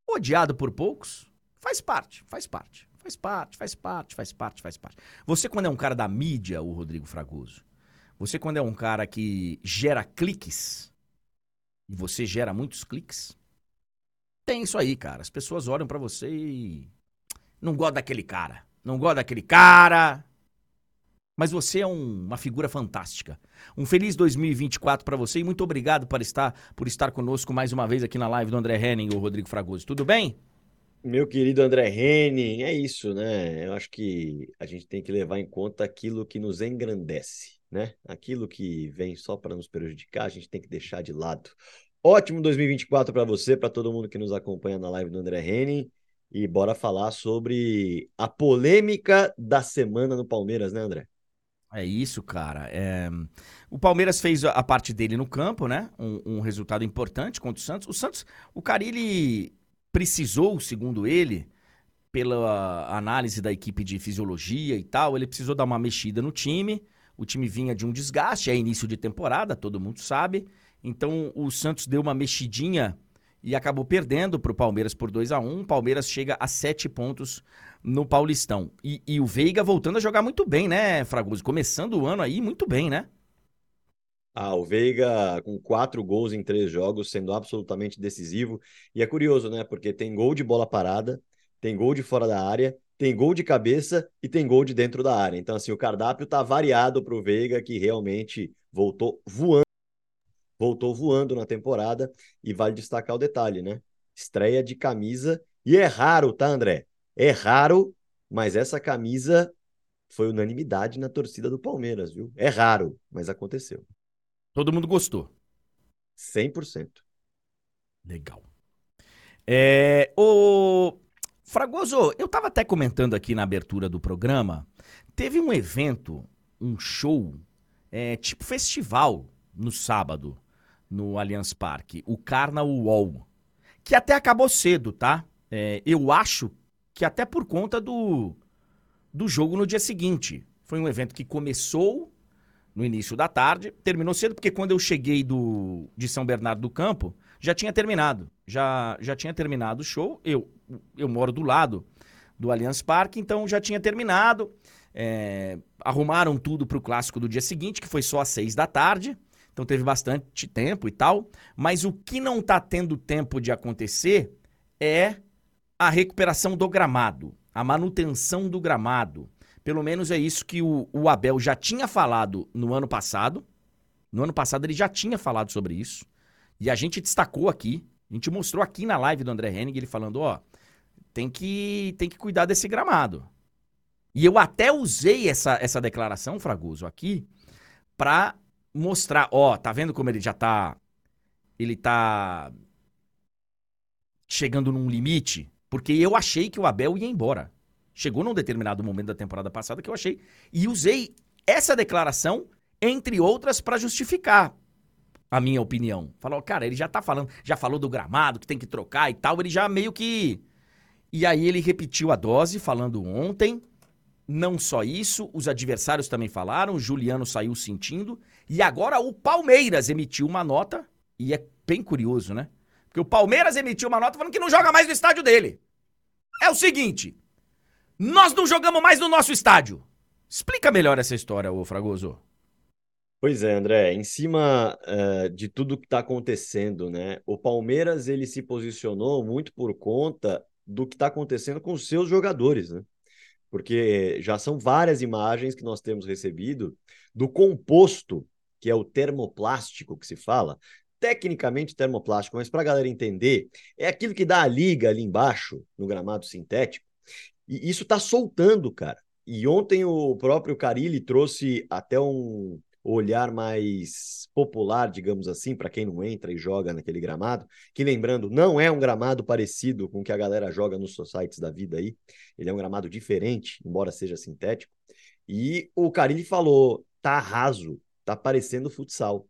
odiado por poucos, faz parte, faz parte, faz parte, faz parte, faz parte, faz parte. Você quando é um cara da mídia, o Rodrigo Fragoso, você quando é um cara que gera cliques, e você gera muitos cliques, tem isso aí, cara. As pessoas olham para você e não gosta daquele cara, não gosta daquele cara, mas você é um, uma figura fantástica. Um feliz 2024 para você e muito obrigado por estar, por estar conosco mais uma vez aqui na live do André Henning e o Rodrigo Fragoso. Tudo bem? Meu querido André Henning, é isso, né? Eu acho que a gente tem que levar em conta aquilo que nos engrandece, né? Aquilo que vem só para nos prejudicar, a gente tem que deixar de lado. Ótimo 2024 para você, para todo mundo que nos acompanha na live do André Henning. E bora falar sobre a polêmica da semana no Palmeiras, né, André? É isso, cara. É... O Palmeiras fez a parte dele no campo, né? Um, um, resultado importante contra o Santos. O Santos, o Carilli precisou, segundo ele, pela análise da equipe de fisiologia e tal, ele precisou dar uma mexida no time. O time vinha de um desgaste, é início de temporada, todo mundo sabe. Então o Santos deu uma mexidinha e acabou perdendo para o Palmeiras por 2 a 1 O Palmeiras chega a sete pontos no Paulistão. E, e, o Veiga voltando a jogar muito bem, né, Fragoso? Começando o ano aí muito bem, né? Ah, o Veiga com quatro gols em três jogos, sendo absolutamente decisivo. E é curioso, né? Porque tem gol de bola parada, tem gol de fora da área, tem gol de cabeça e tem gol de dentro da área. Então, assim, o cardápio tá variado para o Veiga, que realmente voltou voando. Voltou voando na temporada e vale destacar o detalhe, né? Estreia de camisa. E é raro, tá, André? É raro, mas essa camisa foi unanimidade na torcida do Palmeiras, viu? É raro, mas aconteceu. Todo mundo gostou. 100%. Legal. É, o Fragoso, eu tava até comentando aqui na abertura do programa, teve um evento, um show, é, tipo festival, no sábado, no Allianz Parque, o Carnaval Wall, que até acabou cedo, tá? É, eu acho que até por conta do, do jogo no dia seguinte. Foi um evento que começou no início da tarde, terminou cedo, porque quando eu cheguei do, de São Bernardo do Campo, já tinha terminado. Já, já tinha terminado o show. Eu, eu moro do lado do Allianz Parque, então já tinha terminado. É, arrumaram tudo para o clássico do dia seguinte, que foi só às seis da tarde. Então teve bastante tempo e tal. Mas o que não está tendo tempo de acontecer é a recuperação do gramado, a manutenção do gramado. Pelo menos é isso que o, o Abel já tinha falado no ano passado. No ano passado ele já tinha falado sobre isso. E a gente destacou aqui, a gente mostrou aqui na live do André Henning, ele falando, ó, tem que, tem que cuidar desse gramado. E eu até usei essa, essa declaração, Fragoso, aqui, pra mostrar, ó, tá vendo como ele já tá, ele tá chegando num limite? Porque eu achei que o Abel ia embora. Chegou num determinado momento da temporada passada que eu achei. E usei essa declaração, entre outras, para justificar a minha opinião. Falou, cara, ele já tá falando, já falou do gramado, que tem que trocar e tal, ele já meio que. E aí ele repetiu a dose, falando ontem. Não só isso, os adversários também falaram, o Juliano saiu sentindo. E agora o Palmeiras emitiu uma nota, e é bem curioso, né? Porque o Palmeiras emitiu uma nota falando que não joga mais no estádio dele. É o seguinte: nós não jogamos mais no nosso estádio. Explica melhor essa história, ô Fragoso. Pois é, André, em cima uh, de tudo que está acontecendo, né? O Palmeiras ele se posicionou muito por conta do que está acontecendo com os seus jogadores, né? Porque já são várias imagens que nós temos recebido do composto, que é o termoplástico que se fala, tecnicamente termoplástico, mas para a galera entender, é aquilo que dá a liga ali embaixo, no gramado sintético, e isso está soltando, cara. E ontem o próprio Carilli trouxe até um, olhar mais popular, digamos assim, para quem não entra e joga naquele gramado, que lembrando, não é um gramado parecido com o que a galera joga nos sites da vida aí, ele é um gramado diferente, embora seja sintético. E o Carilli falou, tá raso, tá parecendo futsal.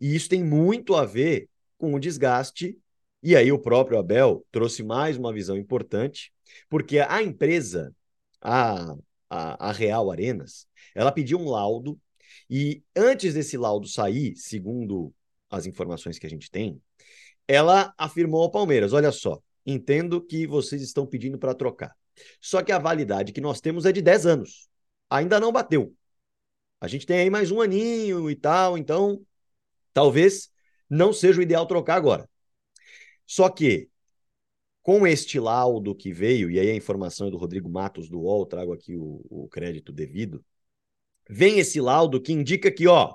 E isso tem muito a ver com o desgaste. E aí o próprio Abel trouxe mais uma visão importante, porque a empresa, a, a, a Real Arenas, ela pediu um laudo e antes desse laudo sair, segundo as informações que a gente tem, ela afirmou ao Palmeiras: olha só, entendo que vocês estão pedindo para trocar. Só que a validade que nós temos é de 10 anos. Ainda não bateu. A gente tem aí mais um aninho e tal, então talvez não seja o ideal trocar agora. Só que, com este laudo que veio, e aí a informação é do Rodrigo Matos do UOL, trago aqui o, o crédito devido, vem esse laudo que indica que, ó,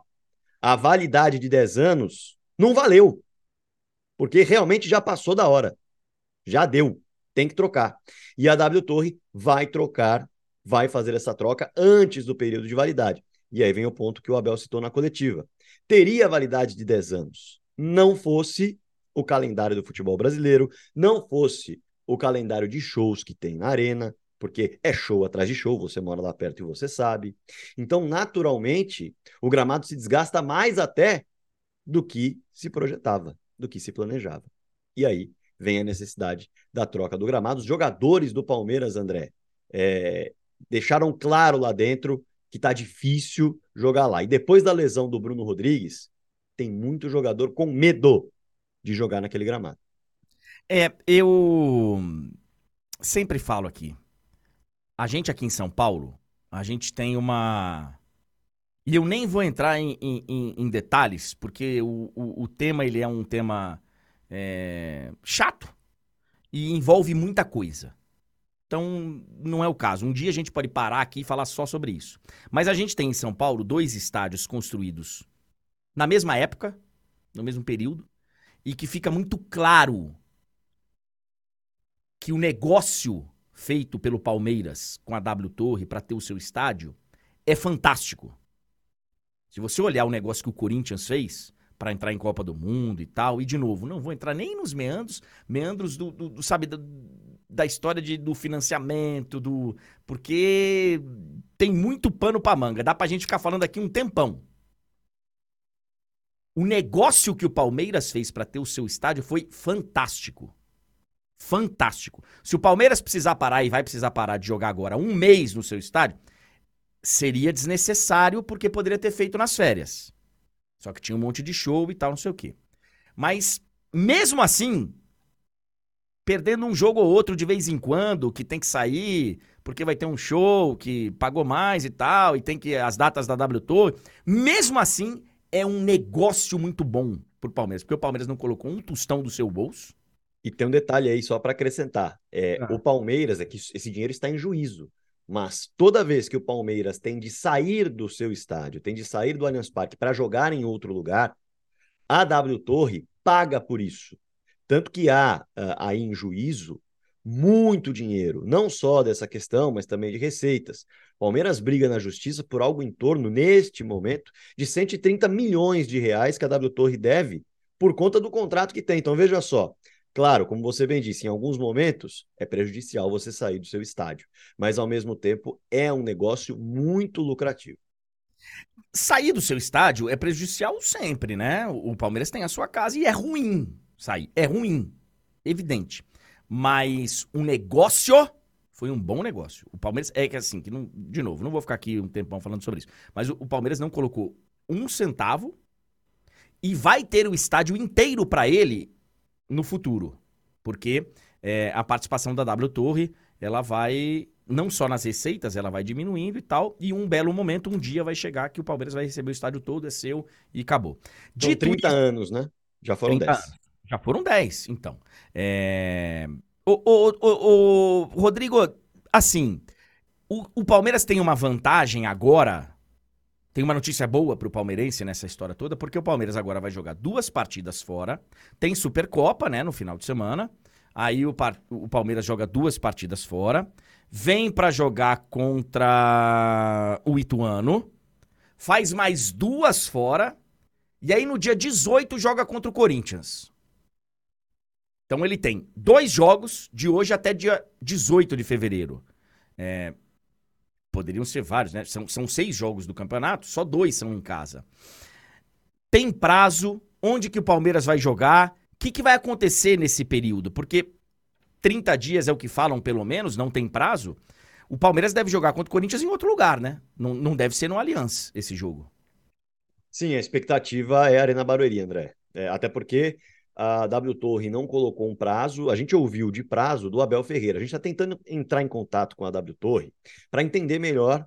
a validade de 10 anos não valeu. Porque realmente já passou da hora. Já deu. Tem que trocar. E a W Torre vai trocar, vai fazer essa troca antes do período de validade. E aí vem o ponto que o Abel citou na coletiva. Teria validade de 10 anos. Não fosse o calendário do futebol brasileiro, não fosse o calendário de shows que tem na arena, porque é show atrás de show, você mora lá perto e você sabe. Então, naturalmente, o gramado se desgasta mais até do que se projetava, do que se planejava. E aí vem a necessidade da troca do gramado. Os jogadores do Palmeiras, André, é, deixaram claro lá dentro que tá difícil jogar lá. E depois da lesão do Bruno Rodrigues, tem muito jogador com medo de jogar naquele gramado. É, eu sempre falo aqui a gente aqui em São Paulo, a gente tem uma. E eu nem vou entrar em, em, em detalhes, porque o, o, o, tema ele é um tema é, chato e envolve muita coisa. Então, não é o caso. Um dia a gente pode parar aqui e falar só sobre isso. Mas a gente tem em São Paulo dois estádios construídos na mesma época, no mesmo período, e que fica muito claro que o negócio feito pelo Palmeiras com a W Torre para ter o seu estádio é fantástico. Se você olhar o negócio que o Corinthians fez para entrar em Copa do Mundo e tal, e de novo, não vou entrar nem nos meandros, meandros do, do, do sabe, do, da história de, do financiamento, do porque tem muito pano para manga. Dá pra gente ficar falando aqui um tempão. O negócio que o Palmeiras fez para ter o seu estádio foi fantástico. Fantástico. Se o Palmeiras precisar parar e vai precisar parar de jogar agora um mês no seu estádio, seria desnecessário porque poderia ter feito nas férias. Só que tinha um monte de show e tal, não sei o quê. Mas mesmo assim, perdendo um jogo ou outro de vez em quando, que tem que sair, porque vai ter um show que pagou mais e tal, e tem que as datas da W Tour, mesmo assim é um negócio muito bom pro Palmeiras, porque o Palmeiras não colocou um tostão do seu bolso. E tem um detalhe aí só para acrescentar, é, ah. o Palmeiras é que esse dinheiro está em juízo. Mas toda vez que o Palmeiras tem de sair do seu estádio, tem de sair do Allianz Parque para jogar em outro lugar, a W Torre paga por isso. Tanto que há uh, aí em juízo muito dinheiro, não só dessa questão, mas também de receitas. Palmeiras briga na justiça por algo em torno, neste momento, de 130 milhões de reais que a W Torre deve por conta do contrato que tem. Então veja só, Claro, como você bem disse, em alguns momentos é prejudicial você sair do seu estádio, mas ao mesmo tempo é um negócio muito lucrativo. Sair do seu estádio é prejudicial sempre, né? O Palmeiras tem a sua casa e é ruim sair. É ruim, evidente. Mas um negócio foi um bom negócio. O Palmeiras é que assim, que não, de novo, não vou ficar aqui um tempão falando sobre isso, mas o, o Palmeiras não colocou um centavo e vai ter o estádio inteiro para ele no futuro. Porque é, a participação da W Torre, ela vai não só nas receitas, ela vai diminuindo e tal, e um belo momento, um dia vai chegar que o Palmeiras vai receber o estádio todo, é seu e acabou. De 30 isso, anos, né? Já foram 10. Anos. Já foram 10, então. É... O, o, o, o, Rodrigo, assim, o, o Palmeiras tem uma vantagem agora. Tem uma notícia boa pro palmeirense nessa história toda, porque o Palmeiras agora vai jogar duas partidas fora. Tem Supercopa, né, no final de semana. Aí o, o Palmeiras joga duas partidas fora. Vem para jogar contra o Ituano. Faz mais duas fora. E aí no dia 18 joga contra o Corinthians. Então ele tem dois jogos de hoje até dia 18 de fevereiro. É, poderiam ser vários, né? São, são seis jogos do campeonato, só dois são em casa. Tem prazo, onde que o Palmeiras vai jogar, o que, que vai acontecer nesse período? Porque 30 dias é o que falam, pelo menos, não tem prazo. O Palmeiras deve jogar contra o Corinthians em outro lugar, né? Não, não deve ser no Allianz esse jogo. Sim, a expectativa é a Arena Barueri, André. É, até porque a W Torre não colocou um prazo, a gente ouviu de prazo do Abel Ferreira. A gente está tentando entrar em contato com a W Torre para entender melhor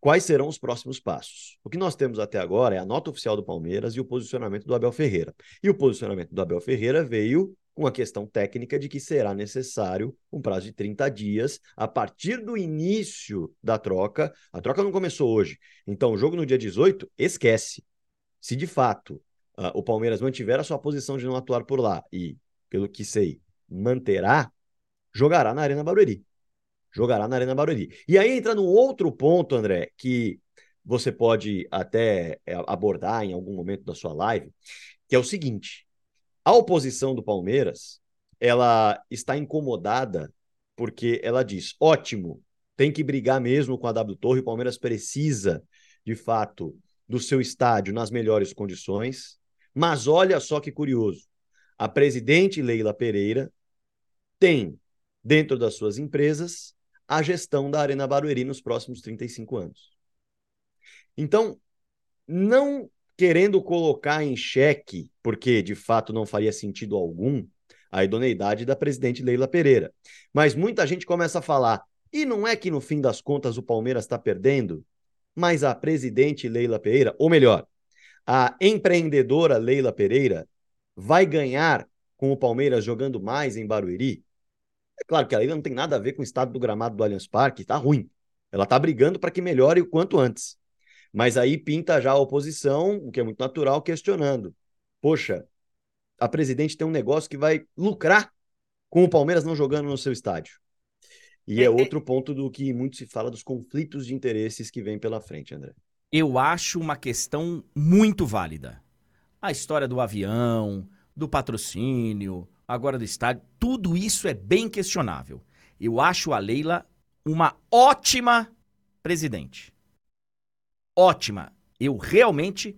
quais serão os próximos passos. O que nós temos até agora é a nota oficial do Palmeiras e o posicionamento do Abel Ferreira. E o posicionamento do Abel Ferreira veio com a questão técnica de que será necessário um prazo de 30 dias a partir do início da troca. A troca não começou hoje. Então, o jogo no dia 18, esquece. Se de fato uh, o Palmeiras mantiver a sua posição de não atuar por lá e, pelo que sei, manterá, jogará na Arena Barueri. Jogará na Arena Barueri. E aí entra num outro ponto, André, que você pode até é, abordar em algum momento da sua live, que é o seguinte: a oposição do Palmeiras, ela está incomodada porque ela diz: ótimo, tem que brigar mesmo com a W Torre, o Palmeiras precisa, de fato, do seu estádio nas melhores condições. Mas olha só que curioso. A presidente Leila Pereira tem, dentro das suas empresas, a gestão da Arena Barueri nos próximos 35 anos. Então, não querendo colocar em xeque, porque de fato não faria sentido algum, a idoneidade da presidente Leila Pereira. Mas muita gente começa a falar: e não é que no fim das contas o Palmeiras está perdendo? Mas a presidente Leila Pereira, ou melhor, a empreendedora Leila Pereira vai ganhar com o Palmeiras jogando mais em Barueri? É claro que a Leila não tem nada a ver com o estado do gramado do Allianz Parque, tá ruim. Ela tá brigando para que melhore o quanto antes. Mas aí pinta já a oposição, o que é muito natural, questionando. Poxa, a presidente tem um negócio que vai lucrar com o Palmeiras não jogando no seu estádio. E é, é outro ponto do que muito se fala dos conflitos de interesses que vem pela frente, André. Eu acho uma questão muito válida. A história do avião, do patrocínio, agora do estádio, tudo isso é bem questionável. Eu acho a Leila uma ótima presidente. Ótima. Eu realmente.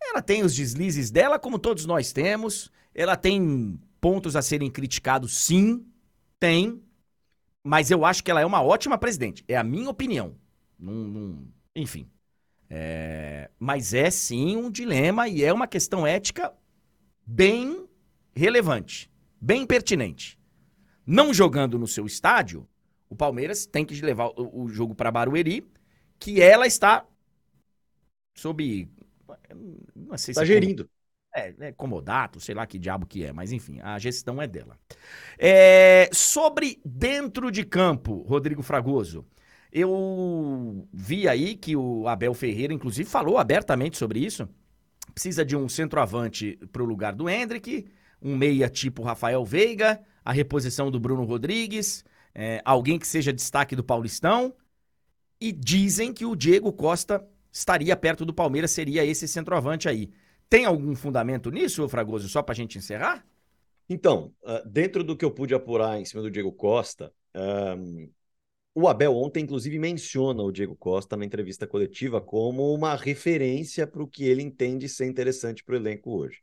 Ela tem os deslizes dela, como todos nós temos. Ela tem pontos a serem criticados, sim. Tem. Mas eu acho que ela é uma ótima presidente. É a minha opinião. Num, num... enfim. É... Mas é sim um dilema e é uma questão ética bem relevante, bem pertinente. Não jogando no seu estádio, o Palmeiras tem que levar o, o jogo para Barueri, que ela está sob. Não sei se. Está é gerindo. É, é comodato, sei lá que diabo que é, mas enfim, a gestão é dela. É, sobre dentro de campo, Rodrigo Fragoso, eu vi aí que o Abel Ferreira, inclusive, falou abertamente sobre isso. Precisa de um centroavante para o lugar do Hendrick, um meia tipo Rafael Veiga, a reposição do Bruno Rodrigues, é, alguém que seja destaque do Paulistão. E dizem que o Diego Costa estaria perto do Palmeiras, seria esse centroavante aí. Tem algum fundamento nisso, Fragoso, só para a gente encerrar? Então, uh, dentro do que eu pude apurar em cima do Diego Costa, um, o Abel ontem, inclusive, menciona o Diego Costa na entrevista coletiva como uma referência para o que ele entende ser interessante para o elenco hoje.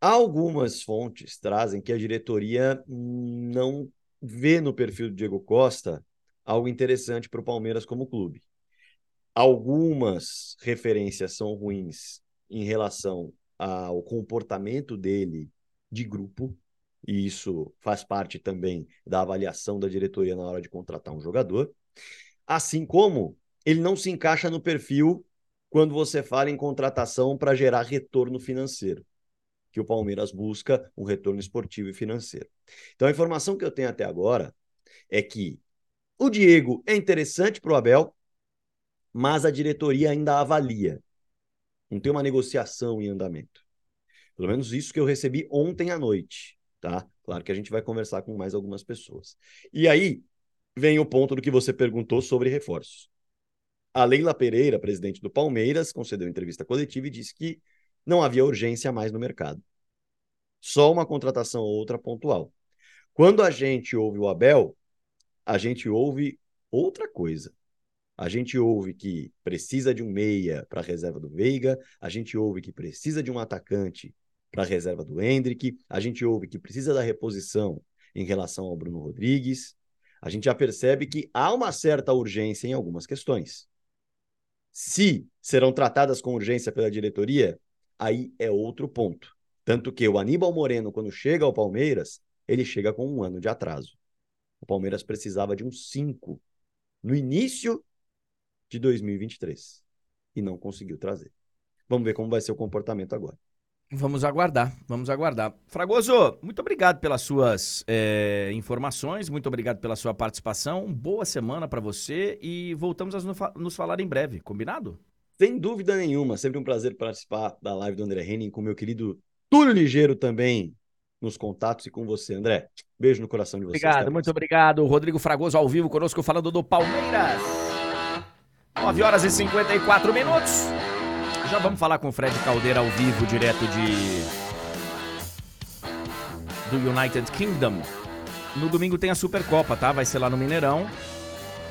Algumas fontes trazem que a diretoria não vê no perfil do Diego Costa algo interessante para o Palmeiras como clube. Algumas referências são ruins em relação ao comportamento dele de grupo, e isso faz parte também da avaliação da diretoria na hora de contratar um jogador. Assim como ele não se encaixa no perfil quando você fala em contratação para gerar retorno financeiro, que o Palmeiras busca um retorno esportivo e financeiro. Então a informação que eu tenho até agora é que o Diego é interessante para o Abel, mas a diretoria ainda avalia. Não tem uma negociação em andamento. Pelo menos isso que eu recebi ontem à noite, tá? Claro que a gente vai conversar com mais algumas pessoas. E aí vem o ponto do que você perguntou sobre reforços. A Leila Pereira, presidente do Palmeiras, concedeu entrevista coletiva e disse que não havia urgência mais no mercado. Só uma contratação ou outra pontual. Quando a gente ouve o Abel, a gente ouve outra coisa. A gente ouve que precisa de um meia para a reserva do Veiga, a gente ouve que precisa de um atacante para a reserva do Hendrick, a gente ouve que precisa da reposição em relação ao Bruno Rodrigues. A gente já percebe que há uma certa urgência em algumas questões. Se serão tratadas com urgência pela diretoria, aí é outro ponto. Tanto que o Aníbal Moreno, quando chega ao Palmeiras, ele chega com um ano de atraso. O Palmeiras precisava de um 5 no início de 2023 e não conseguiu trazer. Vamos ver como vai ser o comportamento agora. Vamos aguardar, vamos aguardar. Fragoso, muito obrigado pelas suas é, informações, muito obrigado pela sua participação. Boa semana para você e voltamos a nos falar em breve, combinado? Sem dúvida nenhuma, sempre um prazer participar da live do André Henning com meu querido Túlio Ligeiro também nos contatos e com você, André. Beijo no coração de vocês. Obrigado, muito obrigado. Rodrigo Fragoso ao vivo conosco falando do Palmeiras. 9 horas e 54 minutos. Já vamos falar com o Fred Caldeira ao vivo, direto de. do United Kingdom. No domingo tem a Supercopa, tá? Vai ser lá no Mineirão.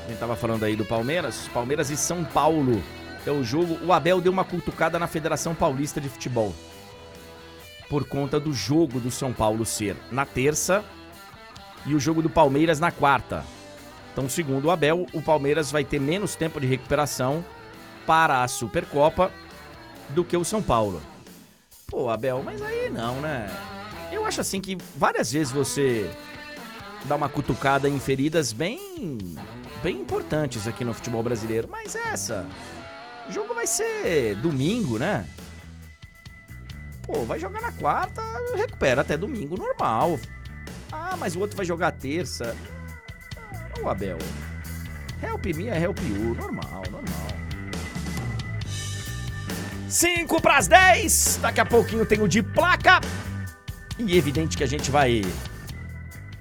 A gente tava falando aí do Palmeiras. Palmeiras e São Paulo. É o jogo. O Abel deu uma cutucada na Federação Paulista de Futebol. Por conta do jogo do São Paulo ser na terça e o jogo do Palmeiras na quarta. Então, segundo o Abel, o Palmeiras vai ter menos tempo de recuperação para a Supercopa do que o São Paulo. Pô, Abel, mas aí não, né? Eu acho assim que várias vezes você dá uma cutucada em feridas bem bem importantes aqui no futebol brasileiro, mas essa o jogo vai ser domingo, né? Pô, vai jogar na quarta, recupera até domingo normal. Ah, mas o outro vai jogar terça. Ô, Abel. Help me é help you. Normal, normal. 5 para as 10. Daqui a pouquinho tem o de placa. E evidente que a gente vai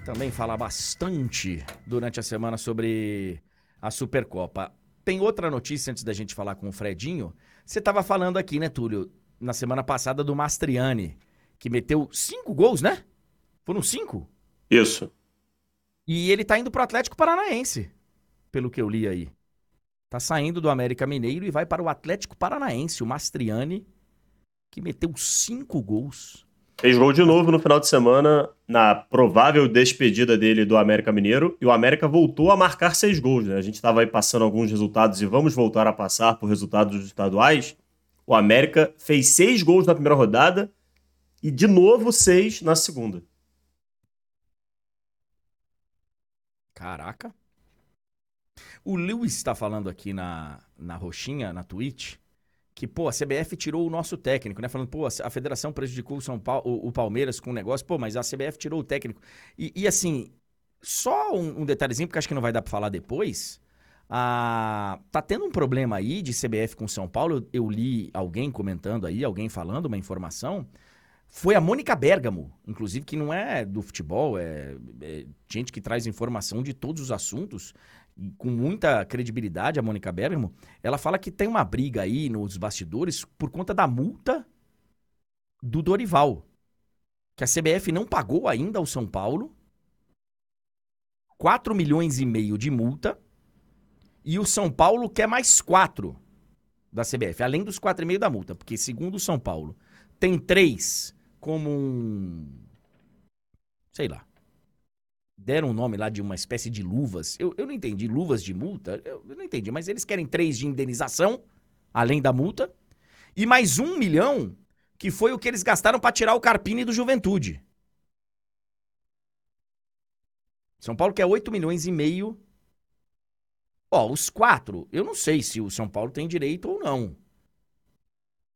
também fala bastante durante a semana sobre a Supercopa. Tem outra notícia antes da gente falar com o Fredinho. Você estava falando aqui, né, Túlio, na semana passada do Mastriani, que meteu cinco gols, né? Foram cinco? Isso. E ele tá indo pro Atlético Paranaense, pelo que eu li aí. Tá saindo do América Mineiro e vai para o Atlético Paranaense, o Mastriani, que meteu cinco gols. Fez gol de novo no final de semana, na provável despedida dele do América Mineiro, e o América voltou a marcar seis gols. Né? A gente estava aí passando alguns resultados e vamos voltar a passar por resultados estaduais. O América fez seis gols na primeira rodada e de novo seis na segunda. Caraca. O Lewis está falando aqui na, na roxinha, na Twitch, que, pô, a CBF tirou o nosso técnico, né? Falando, pô, a federação prejudicou o, São Paulo, o, o Palmeiras com o negócio, pô, mas a CBF tirou o técnico. E, e assim, só um, um, detalhezinho, porque acho que não vai dar para falar depois. Ah, tá tendo um problema aí de CBF com São Paulo. Eu, eu li alguém comentando aí, alguém falando uma informação. Foi a Mônica Bergamo, inclusive, que não é do futebol, é, é gente que traz informação de todos os assuntos com muita credibilidade, a Mônica Bergamo, ela fala que tem uma briga aí nos bastidores por conta da multa do Dorival. Que a CBF não pagou ainda ao São Paulo. 4 milhões e meio de multa. E o São Paulo quer mais 4 da CBF, além dos 4,5 da multa. Porque, segundo o São Paulo, tem 3 como um. Sei lá deram o um nome lá de uma espécie de luvas. Eu, eu não entendi. Luvas de multa? Eu, eu, não entendi. Mas eles querem três de indenização, além da multa. E mais um milhão, que foi o que eles gastaram para tirar o Carpini do Juventude. São Paulo quer 8 milhões e meio. Ó, os quatro, eu não sei se o São Paulo tem direito ou não.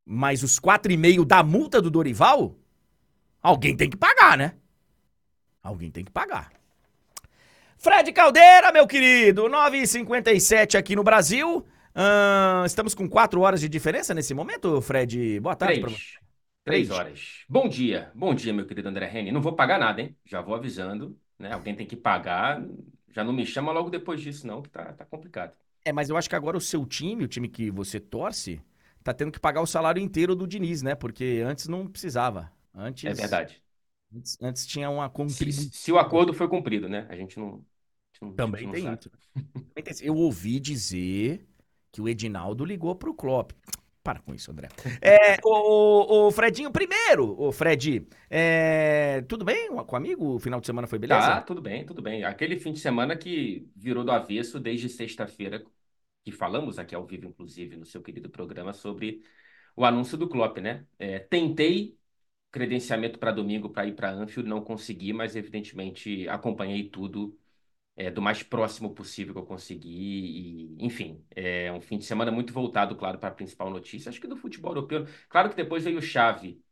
Mas os quatro e meio da multa do Dorival, alguém tem que pagar, né? Alguém tem que pagar. Fred Caldeira, meu querido, 9h57 aqui no Brasil. Uh, estamos com quatro horas de diferença nesse momento, Fred? Boa tarde para você. Três horas. Bom dia. Bom dia, meu querido André Reni. Não vou pagar nada, hein? Já vou avisando. Né? Alguém tem que pagar. Já não me chama logo depois disso, não, que tá, tá complicado. É, mas eu acho que agora o seu time, o time que você torce, tá tendo que pagar o salário inteiro do Diniz, né? Porque antes não precisava. Antes... É verdade. Antes, antes tinha uma contribuição. Se, se, o acordo foi cumprido, né? A gente não. A gente Também não tem isso. *laughs* Eu ouvi dizer que o Edinaldo ligou pro Klopp. Para com isso, André. É, *laughs* o, o, Fredinho, primeiro, o Fred, é, tudo bem com o amigo? O final de semana foi beleza? Ah, tudo bem, tudo bem. Aquele fim de semana que virou do avesso desde sexta-feira, que falamos aqui ao vivo, inclusive, no seu querido programa, sobre o anúncio do Klopp, né? É, tentei credenciamento para domingo para ir para Anfield, não consegui, mas evidentemente acompanhei tudo é, do mais próximo possível que eu consegui. E, enfim, é um fim de semana muito voltado, claro, para a principal notícia, acho que do futebol europeu. Claro que depois veio o Chave,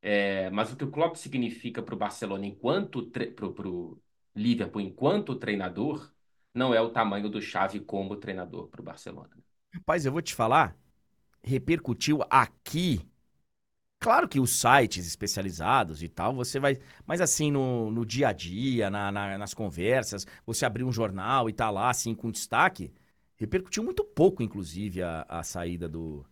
é, mas o que o Klopp significa para o Barcelona enquanto para o Liverpool enquanto treinador não é o tamanho do Chave como treinador para o Barcelona. Rapaz, eu vou te falar, repercutiu aqui Claro que os sites especializados e tal, você vai. Mas assim, no, no dia a dia, na, na, nas conversas, você abrir um jornal e tá lá, assim, com destaque, repercutiu muito pouco, inclusive, a, a saída do,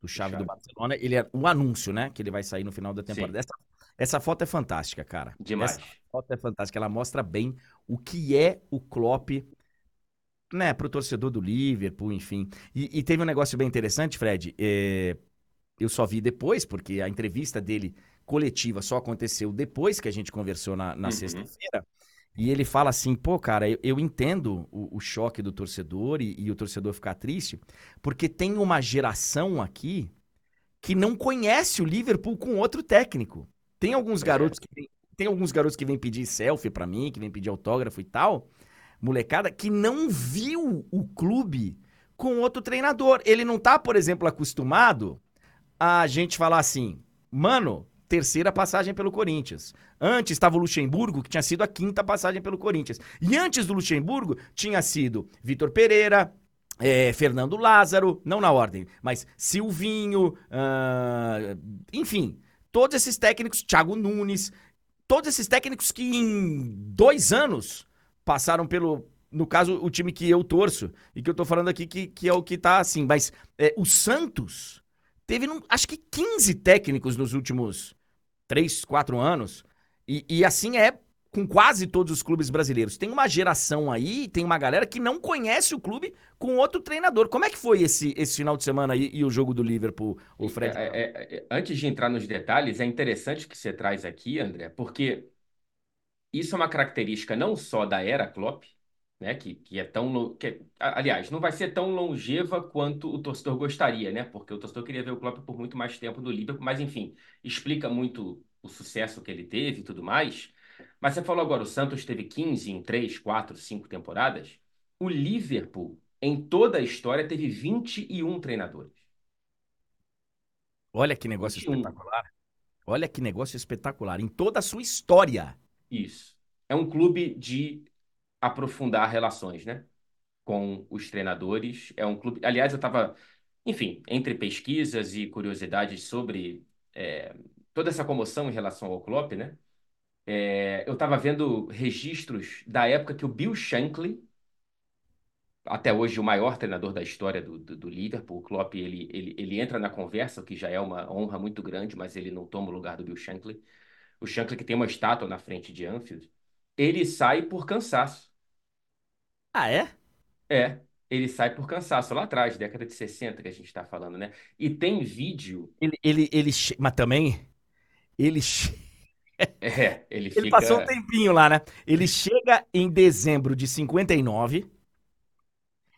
do Chave, do Barcelona. Ele é um anúncio, né? Que ele vai sair no final da temporada. Essa, essa foto é fantástica, cara. Demais. Essa foto é fantástica. Ela mostra bem o que é o Klopp né, pro torcedor do Liverpool, enfim. E, e teve um negócio bem interessante, Fred. É, eu só vi depois, porque a entrevista dele coletiva só aconteceu depois que a gente conversou na, na uhum. sexta-feira. E ele fala assim, pô, cara, eu, eu entendo o, o, choque do torcedor e, e, o torcedor ficar triste, porque tem uma geração aqui que não conhece o Liverpool com outro técnico. Tem alguns é. garotos que vem, tem alguns garotos que vêm pedir selfie para mim, que vêm pedir autógrafo e tal, molecada que não viu o clube com outro treinador. Ele não tá, por exemplo, acostumado a gente falar assim, mano, terceira passagem pelo Corinthians. Antes estava o Luxemburgo, que tinha sido a quinta passagem pelo Corinthians. E antes do Luxemburgo, tinha sido Vitor Pereira, é, Fernando Lázaro, não na ordem, mas Silvinho, uh, enfim, todos esses técnicos, Thiago Nunes. todos esses técnicos que em dois anos passaram pelo. No caso, o time que eu torço, e que eu tô falando aqui que, que é o que tá assim. Mas é, o Santos teve, acho que 15 técnicos nos últimos 3, 4 anos. E, e assim é com quase todos os clubes brasileiros. Tem uma geração aí, tem uma galera que não conhece o clube com outro treinador. Como é que foi esse, esse final de semana aí e o jogo do Liverpool, o Fred? É, é, é, antes de entrar nos detalhes, é interessante que você traz aqui, André, porque isso é uma característica não só da era Klopp, né, que, que é tão. Que, aliás, não vai ser tão longeva quanto o torcedor gostaria, né? Porque o torcedor queria ver o Klopp por muito mais tempo no Liverpool, mas enfim, explica muito o sucesso que ele teve e tudo mais. Mas você falou agora, o Santos teve 15 em 3, 4, 5 temporadas. O Liverpool, em toda a história, teve 21 treinadores. Olha que negócio 21. espetacular. Olha que negócio espetacular. Em toda a sua história. Isso. É um clube de aprofundar relações, né? Com os treinadores. É um clube. Aliás, eu estava, enfim, entre pesquisas e curiosidades sobre é, toda essa comoção em relação ao Klopp, né? É, eu estava vendo registros da época que o Bill Shankly, até hoje o maior treinador da história do, do, do, Liverpool, o Klopp, ele, ele, ele entra na conversa, o que já é uma honra muito grande, mas ele não toma o lugar do Bill Shankly. O Shankly que tem uma estátua na frente de Anfield, ele sai por cansaço. Ah, é? É, ele sai por cansaço, lá atrás, década de 60 que a gente está falando, né? E tem vídeo... Ele, ele, ele... Mas também, ele *laughs* É, ele fica... Ele passou um tempinho lá, né? Ele chega em dezembro de 59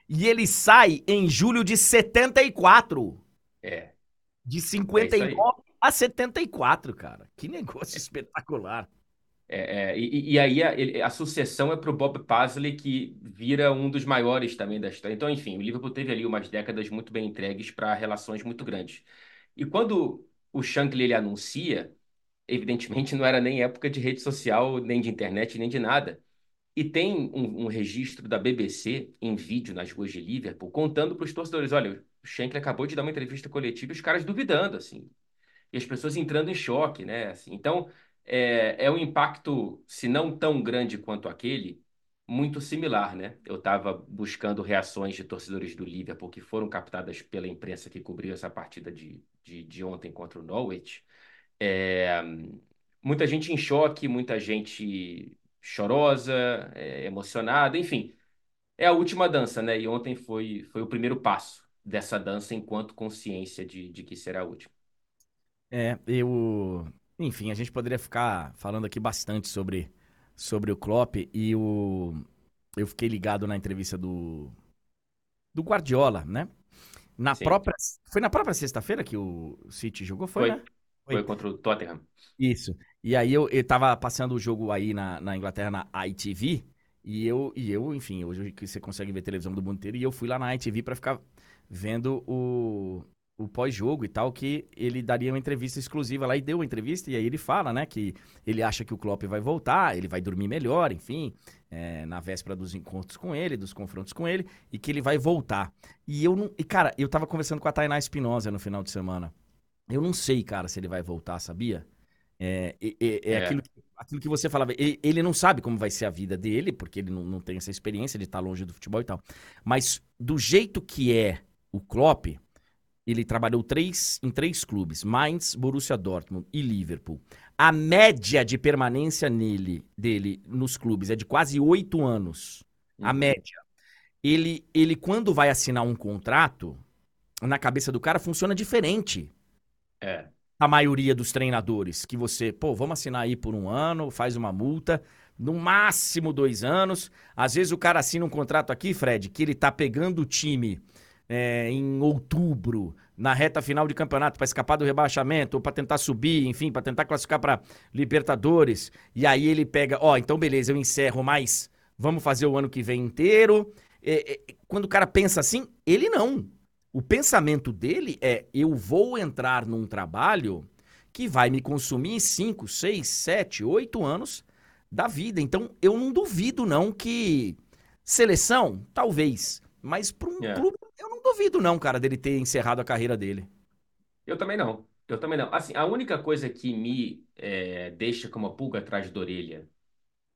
e ele sai em julho de 74. É. De 59 é a 74, cara. Que negócio *laughs* espetacular. É, é, e, e, aí a, a sucessão é para o Bob Paisley, que vira um dos maiores também da história. Então, enfim, o Liverpool teve ali umas décadas muito bem entregues para relações muito grandes. E quando o Shankly ele anuncia, evidentemente não era nem época de rede social, nem de internet, nem de nada. E tem um, um registro da BBC em vídeo nas ruas de Liverpool contando para os torcedores: olha, o Schenkel acabou de dar uma entrevista coletiva e os caras duvidando, assim. E as pessoas entrando em choque, né? Assim, então, é, é um impacto, se não tão grande quanto aquele, muito similar, né? Eu estava buscando reações de torcedores do Liverpool que foram captadas pela imprensa que cobriu essa partida de, de, de ontem contra o Norwich. É, muita gente em choque, muita gente chorosa, é, emocionada, enfim. É a última dança, né? E ontem foi, foi o primeiro passo dessa dança enquanto consciência de, de que será a última. É, eu. Enfim, a gente poderia ficar falando aqui bastante sobre, sobre o Klopp e o. Eu fiquei ligado na entrevista do. Do Guardiola, né? Na Sim. própria. Foi na própria sexta-feira que o City jogou? Foi, foi. né? Foi contra o Tottenham. Isso. E aí eu, eu tava passando o jogo aí na, na Inglaterra, na ITV, e eu, e eu, enfim, hoje que você consegue ver televisão do mundo inteiro, e eu fui lá na ITV para ficar vendo o, o pós-jogo e tal, que ele daria uma entrevista exclusiva lá e deu uma entrevista, e aí ele fala, né, que ele acha que o Klopp vai voltar, ele vai dormir melhor, enfim, é, na véspera dos encontros com ele, dos confrontos com ele, e que ele vai voltar. E eu não. E, cara, eu tava conversando com a Tainá Espinosa no final de semana. Eu não sei, cara, se ele vai voltar, sabia? É, é, é, é. Aquilo, aquilo, que você falava. Ele não sabe como vai ser a vida dele, porque ele não, não tem essa experiência de estar longe do futebol e tal. Mas do jeito que é o Klopp, ele trabalhou três, em três clubes: Mainz, Borussia Dortmund e Liverpool. A média de permanência nele, dele nos clubes é de quase oito anos. Uhum. A média. Ele, ele, quando vai assinar um contrato, na cabeça do cara funciona diferente. É. A maioria dos treinadores, que você, pô, vamos assinar aí por um ano, faz uma multa, no máximo dois anos. Às vezes o cara assina um contrato aqui, Fred, que ele tá pegando o time é, em outubro, na reta final de campeonato, para escapar do rebaixamento, ou para tentar subir, enfim, para tentar classificar para Libertadores. E aí ele pega, ó, então beleza, eu encerro, mas vamos fazer o ano que vem inteiro. É, é, quando o cara pensa assim, ele não. O pensamento dele é: eu vou entrar num trabalho que vai me consumir 5, 6, 7, 8 anos da vida. Então, eu não duvido, não, que seleção, talvez. Mas para um yeah. É. clube, eu não duvido, não, cara, dele ter encerrado a carreira dele. Eu também não. Eu também não. Assim, a única coisa que me é, deixa com uma pulga atrás da orelha,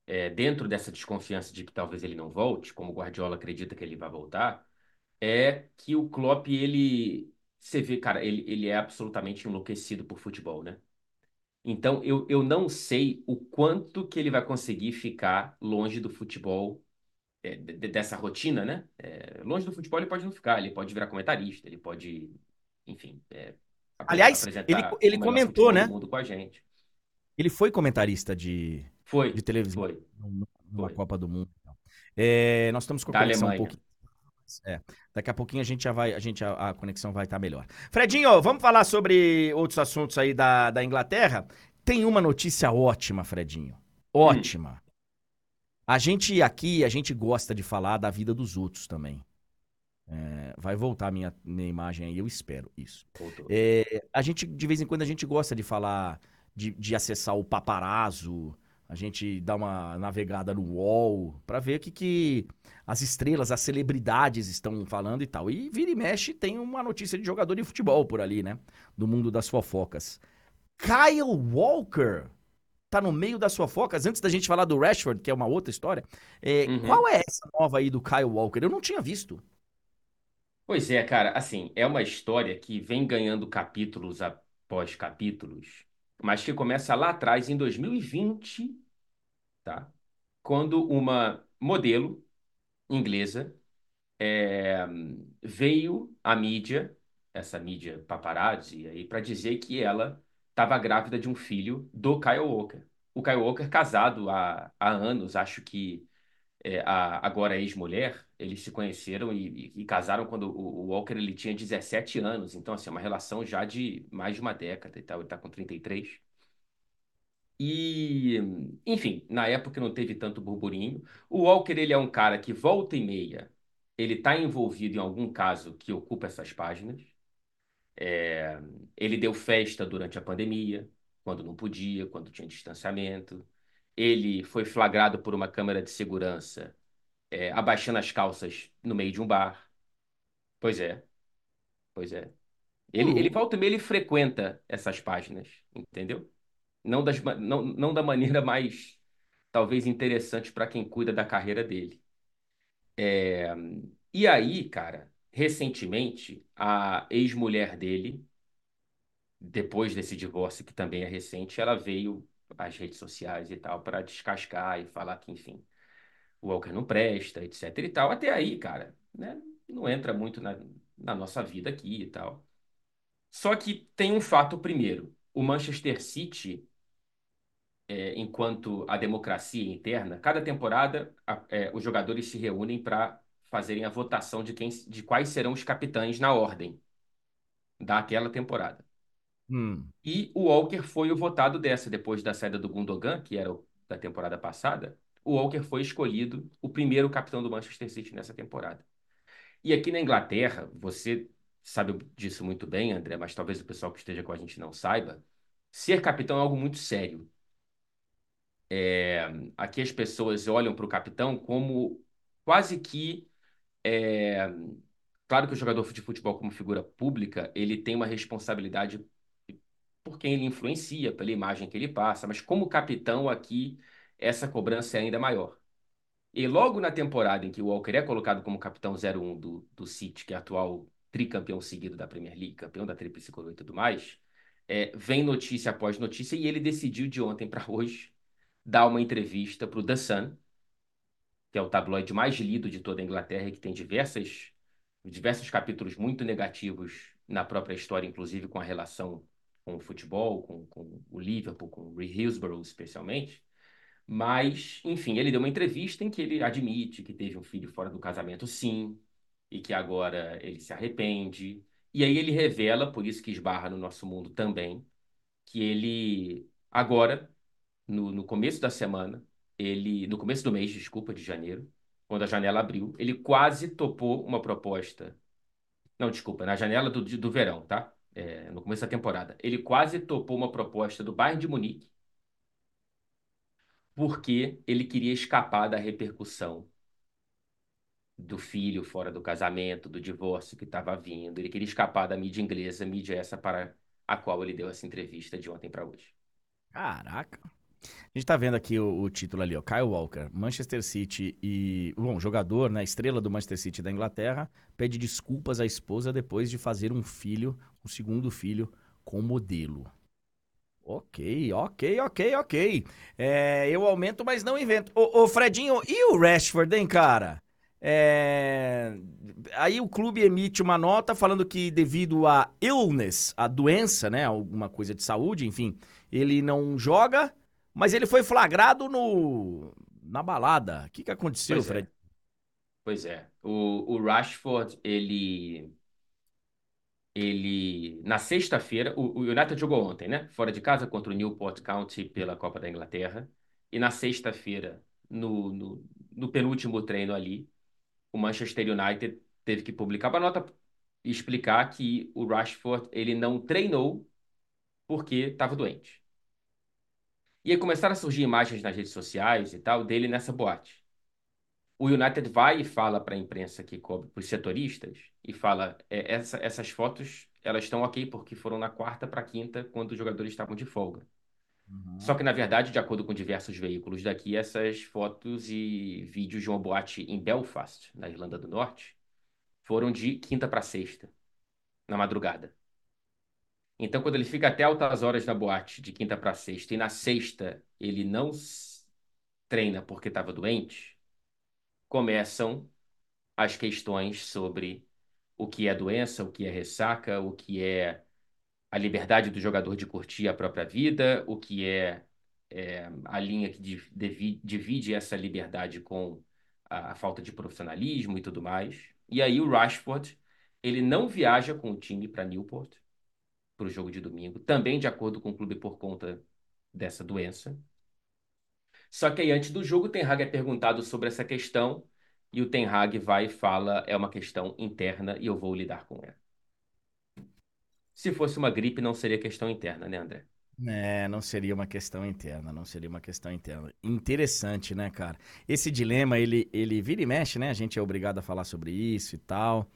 é, dentro dessa desconfiança de que talvez ele não volte, como o Guardiola acredita que ele vai voltar, é que o Klopp, ele... Você vê, cara, ele, ele é absolutamente enlouquecido por futebol, né? Então, eu, eu não sei o quanto que ele vai conseguir ficar longe do futebol, é, de- dessa rotina, né? É, longe do futebol ele pode não ficar, ele pode virar comentarista, ele pode, enfim, é, Aliás, ele, ele comentou, né? do mundo com a gente. Ele foi comentarista de, Foi, de televisão foi, numa foi. Copa do Mundo. É, nós estamos com a Da conexão um Alemanha. pouquinho. É, daqui a pouquinho a gente já vai, a gente a, a conexão vai estar melhor. Fredinho, vamos falar sobre outros assuntos aí da, da Inglaterra. Tem uma notícia ótima, Fredinho. Ótima. A gente aqui, a gente gosta de falar da vida dos outros também. É, vai voltar minha, minha imagem aí, eu espero isso. É, a gente, de vez em quando, a gente gosta de falar, de, de acessar o paparazzo, a gente dá uma navegada no UOL pra ver o que, que as estrelas, as celebridades estão falando e tal. E vira e mexe tem uma notícia de jogador de futebol por ali, né? Do mundo das fofocas. Kyle Walker tá no meio das fofocas. Antes da gente falar do Rashford, que é uma outra história, é, Uhum. qual é essa nova aí do Kyle Walker? Eu não tinha visto. Pois é, cara, assim, é uma história que vem ganhando capítulos após capítulos, mas que começa lá atrás, em 2020, tá? Quando uma modelo inglesa é, veio à mídia, essa mídia paparazzi aí, para dizer que ela estava grávida de um filho do Kyle Walker. O Kyle Walker, casado há, há anos, acho que é, a agora ex-mulher, eles se conheceram e, e- e casaram quando o, o Walker ele tinha 17 anos. Então, assim, é uma relação já de mais de uma década e tal. Ele está com 33. E, enfim, na época não teve tanto burburinho. O Walker, ele é um cara que volta e meia, ele está envolvido em algum caso que ocupa essas páginas. É, ele deu festa durante a pandemia, quando não podia, quando tinha distanciamento. Ele foi flagrado por uma câmera de segurança, é, abaixando as calças no meio de um bar. Pois é, pois é. Ele, ele volta e meia, ele frequenta essas páginas, entendeu? Não, das, não, não da maneira mais, talvez, interessante para quem cuida da carreira dele. É, e aí, cara, recentemente, a ex-mulher dele, depois desse divórcio, que também é recente, ela veio às redes sociais e tal para descascar e falar que, enfim, o Walker não presta, etc e tal. Até aí, cara, né, não entra muito na, na nossa vida aqui e tal. Só que tem um fato primeiro. O Manchester City, é, enquanto a democracia interna, cada temporada a- é, os jogadores se reúnem para fazerem a votação de quem, de quais serão os capitães na ordem daquela temporada. Hum. E o Walker foi o votado dessa, depois da saída do Gundogan, que era o da temporada passada. O Walker foi escolhido o primeiro capitão do Manchester City nessa temporada. E aqui na Inglaterra, você sabe disso muito bem, André, mas talvez o pessoal que esteja com a gente não saiba, ser capitão é algo muito sério. É, aqui as pessoas olham para o capitão como quase que. É, claro que o jogador de futebol, como figura pública, ele tem uma responsabilidade por quem ele influencia, pela imagem que ele passa, mas como capitão aqui, essa cobrança é ainda maior. E logo na temporada em que o Walker é colocado como capitão 01 do, do City, que é atual tricampeão seguido da Premier League, campeão da Tríplice Coroa e tudo mais, é, vem notícia após notícia e ele decidiu de ontem para hoje dar uma entrevista para o The Sun, que é o tabloide mais lido de toda a Inglaterra que tem diversas, diversos capítulos muito negativos na própria história, inclusive com a relação com o futebol, com, com o Liverpool, com o Hillsborough especialmente. Mas, enfim, ele deu uma entrevista em que ele admite que teve um filho fora do casamento, sim, e que agora ele se arrepende. E aí ele revela, por isso que esbarra no nosso mundo também, que ele agora, no, no começo da semana, ele, no começo do mês, desculpa, de janeiro, quando a janela abriu, ele quase topou uma proposta. Não, desculpa, na janela do, do verão, tá? É, no começo da temporada. Ele quase topou uma proposta do Bayern de Munique porque ele queria escapar da repercussão do filho fora do casamento, do divórcio que estava vindo. Ele queria escapar da mídia inglesa, mídia essa para a qual ele deu essa entrevista de ontem para hoje. Caraca. A gente tá vendo aqui o, o, título ali, ó. Kyle Walker, Manchester City e. Bom, jogador, né? Estrela do Manchester City da Inglaterra, pede desculpas à esposa depois de fazer um filho, um segundo filho, com modelo. Ok, ok, ok, ok. É, eu aumento, mas não invento. Ô, ô, Fredinho, e o Rashford, hein, cara? É... Aí o clube emite uma nota falando que devido a illness, a doença, né, alguma coisa de saúde, enfim, ele não joga mas ele foi flagrado no na balada. O que, que aconteceu, pois é. Fred? É. Pois é. O, o Rashford, ele. Ele. Na sexta-feira, o, o United jogou ontem, né? Fora de casa contra o Newport County pela Copa da Inglaterra. E na sexta-feira, no, no, no penúltimo treino ali, o Manchester United teve que publicar uma nota e explicar que o Rashford ele não treinou porque estava doente. E aí começaram a surgir imagens nas redes sociais e tal dele nessa boate. O United vai e fala para a imprensa que cobre, para os setoristas, e fala: é, essa, essas fotos elas estão ok porque foram na quarta para quinta, quando os jogadores estavam de folga. Uhum. Só que, na verdade, de acordo com diversos veículos daqui, essas fotos e vídeos de uma boate em Belfast, na Irlanda do Norte, foram de quinta para sexta, na madrugada. Então, quando ele fica até altas horas na boate, de quinta para sexta, e na sexta ele não treina porque estava doente, começam as questões sobre o que é doença, o que é ressaca, o que é a liberdade do jogador de curtir a própria vida, o que é, é a linha que divide essa liberdade com a, a falta de profissionalismo e tudo mais. E aí o Rashford, ele não viaja com o time para Newport, para o jogo de domingo, também de acordo com o clube por conta dessa doença. Só que aí, antes do jogo, o Ten Hag é perguntado sobre essa questão e o Ten Hag vai e fala: é uma questão interna e eu vou lidar com ela. Se fosse uma gripe, não seria questão interna, né, André? É, não seria uma questão interna, não seria uma questão interna. Interessante, né, cara? Esse dilema, ele, ele vira e mexe, né? A gente é obrigado a falar sobre isso e tal.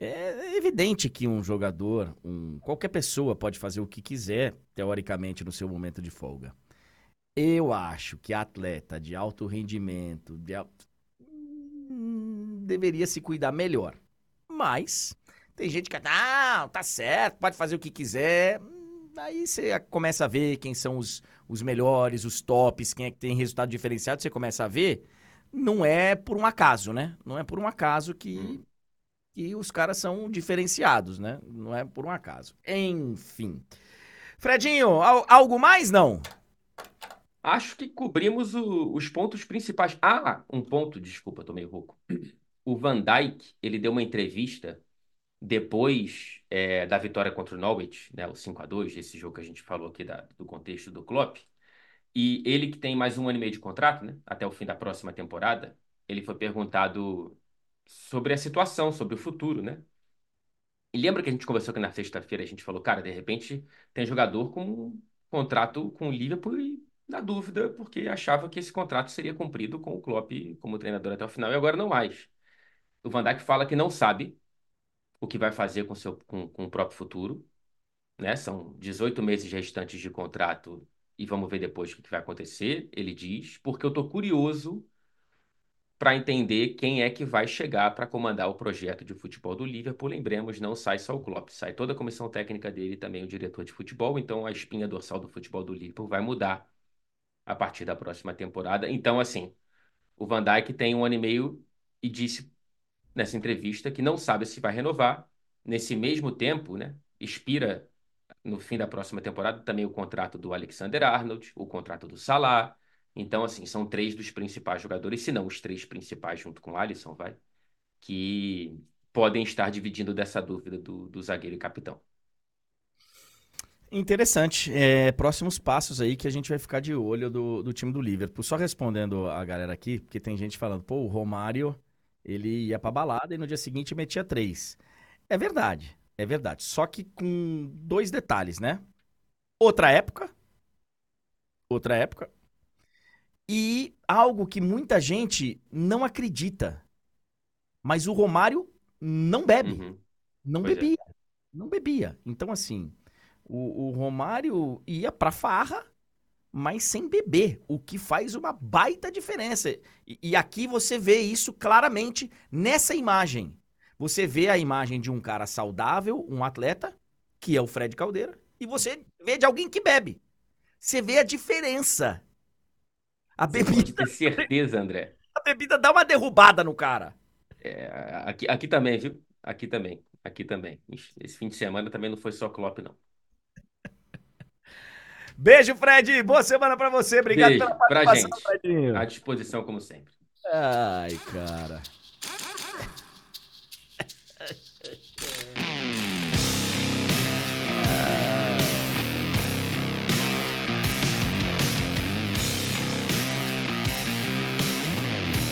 É evidente que um jogador, um, qualquer pessoa pode fazer o que quiser, teoricamente, no seu momento de folga. Eu acho que atleta de alto rendimento de hum, deveria se cuidar melhor. Mas tem gente que, não, tá certo, pode fazer o que quiser. Aí você começa a ver quem são os, os melhores, os tops, quem é que tem resultado diferenciado, você começa a ver. Não é por um acaso, né? Não é por um acaso que hum que os caras são diferenciados, né? Não é por um acaso. Enfim. Fredinho, algo mais não? Acho que cobrimos o, os pontos principais. Ah, um ponto, desculpa, tô meio rouco. O Van Dijk, ele deu uma entrevista depois é, da vitória contra o Norwich, né, o 5 a 2 esse jogo que a gente falou aqui da, do contexto do Klopp. E ele que tem mais um ano e meio de contrato, né, até o fim da próxima temporada, ele foi perguntado sobre a situação, sobre o futuro, né? E lembra que a gente conversou aqui na sexta-feira, a gente falou, cara, de repente tem jogador com um contrato com o Liverpool e na dúvida, porque achava que esse contrato seria cumprido com o Klopp como treinador até o final, e agora não mais. O Van Dijk fala que não sabe o que vai fazer com, seu, com, com o próprio futuro, né? São 18 meses restantes de contrato e vamos ver depois o que vai acontecer, ele diz, porque eu tô curioso para entender quem é que vai chegar para comandar o projeto de futebol do Liverpool. Lembremos, não sai só o Klopp, sai toda a comissão técnica dele também o diretor de futebol. Então a espinha dorsal do futebol do Liverpool vai mudar a partir da próxima temporada. Então, assim, o Van Dijk tem um ano e meio e disse nessa entrevista que não sabe se vai renovar. Nesse mesmo tempo, né, expira no fim da próxima temporada também o contrato do Alexander Arnold, o contrato do Salah, então, assim, são três dos principais jogadores, se não os três principais, junto com o Alisson, vai, que podem estar dividindo dessa dúvida do, do zagueiro e capitão. Interessante. É, próximos passos aí que a gente vai ficar de olho do, do time do Liverpool. Só respondendo a galera aqui, porque tem gente falando, pô, o Romário, ele ia pra balada e no dia seguinte metia três. É verdade, é verdade. Só que com dois detalhes, né? Outra época. Outra época. E algo que muita gente não acredita. Mas o Romário não bebe. Uhum. Não pois é. bebia. É. Não bebia. Então, assim, O, o Romário ia pra farra, mas sem beber, o que faz uma baita diferença. E, e aqui você vê isso claramente nessa imagem. Você vê a imagem de um cara saudável, um atleta, que é o Fred Caldeira, e você vê de alguém que bebe. Você vê a diferença. A bebida, ter certeza, André. a bebida dá uma derrubada no cara. É, aqui, aqui também, viu? Aqui também. Aqui também. Esse fim de semana também não foi só Klopp, não. *laughs* Beijo, Fred. Boa semana pra você. Obrigado Beijo pela pra participação, gente. Fredinho. À disposição, como sempre. Ai, cara. *laughs*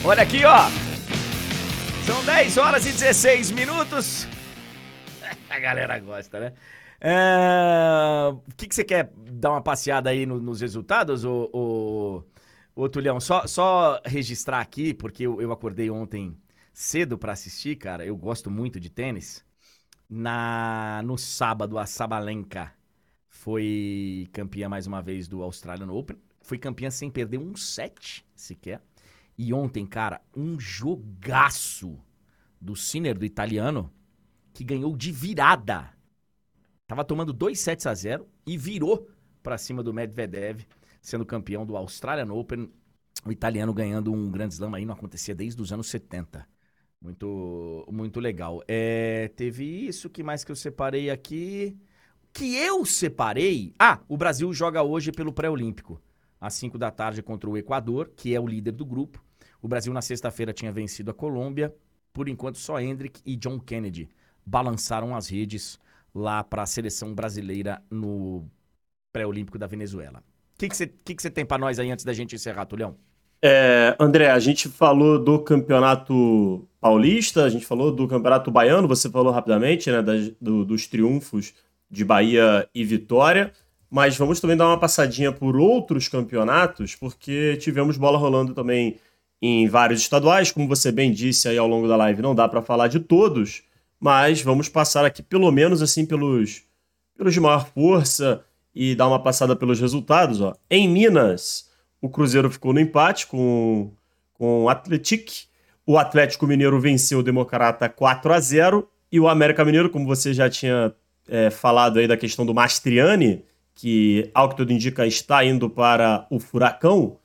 Olha aqui, ó. São 10 horas e 16 minutos. *laughs* A galera gosta, né? É, O que, que você quer dar uma passeada aí no- nos resultados, ô, ô, ô Tulhão? Só, só registrar aqui, porque eu, eu acordei ontem cedo pra assistir, cara. Eu gosto muito de tênis. Na, no sábado, a Sabalenka foi campeã mais uma vez do Australian Open. Foi campeã sem perder um set sequer. E ontem, cara, um jogaço do Sinner, do italiano, que ganhou de virada. Tava tomando 2 sets a 0 e virou pra cima do Medvedev, sendo campeão do Australian Open. O italiano ganhando um grande slam aí não acontecia desde os anos 70. Muito, muito legal. É, teve isso, que mais que eu separei aqui? Que eu separei. Ah, o Brasil joga hoje pelo pré-olímpico, às 5 da tarde contra o Equador, que é o líder do grupo. O Brasil na sexta-feira tinha vencido a Colômbia. Por enquanto, só Hendrick e John Kennedy balançaram as redes lá para a seleção brasileira no pré-olímpico da Venezuela. O que você que que você tem para nós aí antes da gente encerrar, Tulhão? É, André, a gente falou do campeonato paulista, a gente falou do campeonato baiano, você falou rapidamente, né, das- do- dos triunfos de Bahia e Vitória, mas vamos também dar uma passadinha por outros campeonatos, porque tivemos bola rolando também em vários estaduais, como você bem disse aí ao longo da live, não dá para falar de todos, mas vamos passar aqui pelo menos assim pelos, pelos de maior força e dar uma passada pelos resultados. Ó. Em Minas, o Cruzeiro ficou no empate com, com o Atlético. O Atlético Mineiro venceu o Democrata 4 a 0 e o América Mineiro, como você já tinha é, falado aí da questão do Mastriani, que ao que tudo indica está indo para o Furacão,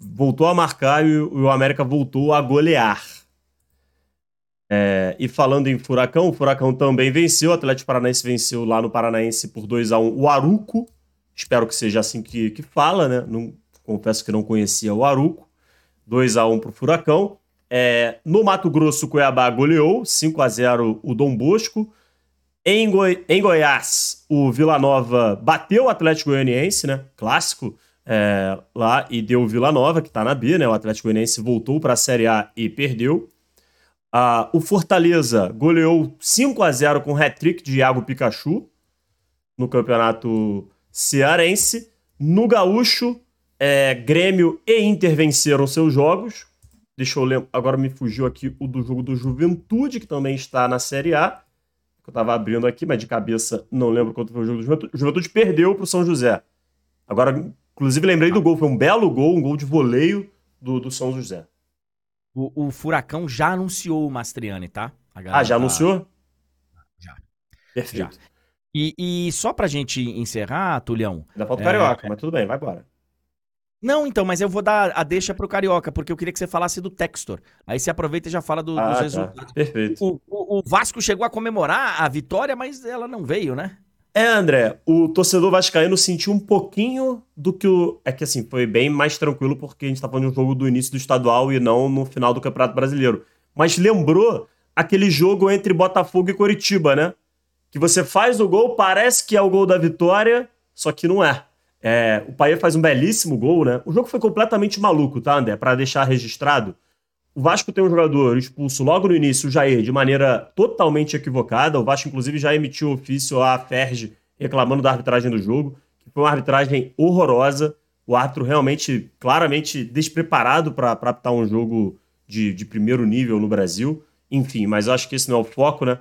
voltou a marcar e o, América voltou a golear. É, e falando em Furacão, o Furacão também venceu, o Atlético Paranaense venceu lá no Paranaense por 2 a 1 o Aruco. Espero que seja assim que, que fala, né? Não, confesso que não conhecia o Aruco. 2 a 1 para o Furacão. É, no Mato Grosso, o Cuiabá goleou 5 a 0 o Dom Bosco. Em, Goi- em Goiás, o Vila Nova bateu o Atlético Goianiense, né? Clássico é, lá e deu o Vila Nova, que está na B, né? O Atlético Goianiense voltou para a Série A e perdeu. Ah, o Fortaleza goleou 5 a 0 com hat-trick de Iago Pikachu no campeonato cearense. No Gaúcho, é, Grêmio e Inter venceram seus jogos. Deixa eu lembrar, agora me fugiu aqui o do jogo do Juventude, que também está na Série A. Que eu estava abrindo aqui, mas de cabeça não lembro quanto foi o jogo do Juventude. O Juventude perdeu para o São José. Agora, inclusive, lembrei do gol. Foi um belo gol, um gol de voleio do, do São José. O, o Furacão já anunciou o Mastriani, tá? Ah, já tá- anunciou? Já. Perfeito. E, e só pra gente encerrar, Tulhão. Ainda falta o É. Carioca, mas tudo bem, vai embora. Não, então, mas eu vou dar a deixa pro Carioca, porque eu queria que você falasse do Textor. Aí você aproveita e já fala do- dos Ah, tá. resultados. Perfeito. O, o- o Vasco chegou a comemorar a vitória, mas ela não veio, né? É, André, o torcedor vascaíno sentiu um pouquinho do que o... É que, assim, foi bem mais tranquilo porque a gente tá falando de um jogo do início do estadual e não no final do Campeonato Brasileiro. Mas lembrou aquele jogo entre Botafogo e Coritiba, né? Que você faz o gol, parece que é o gol da vitória, só que não é. É, o Paê faz um belíssimo gol, né? O jogo foi completamente maluco, tá, André? Pra deixar registrado. O Vasco tem um jogador expulso logo no início, o Jair, de maneira totalmente equivocada. O Vasco, inclusive, já emitiu ofício à Ferge reclamando da arbitragem do jogo, que foi uma arbitragem horrorosa. O árbitro realmente, claramente despreparado para apitar um jogo de, de primeiro nível no Brasil. Enfim, mas acho que esse não é o foco, né?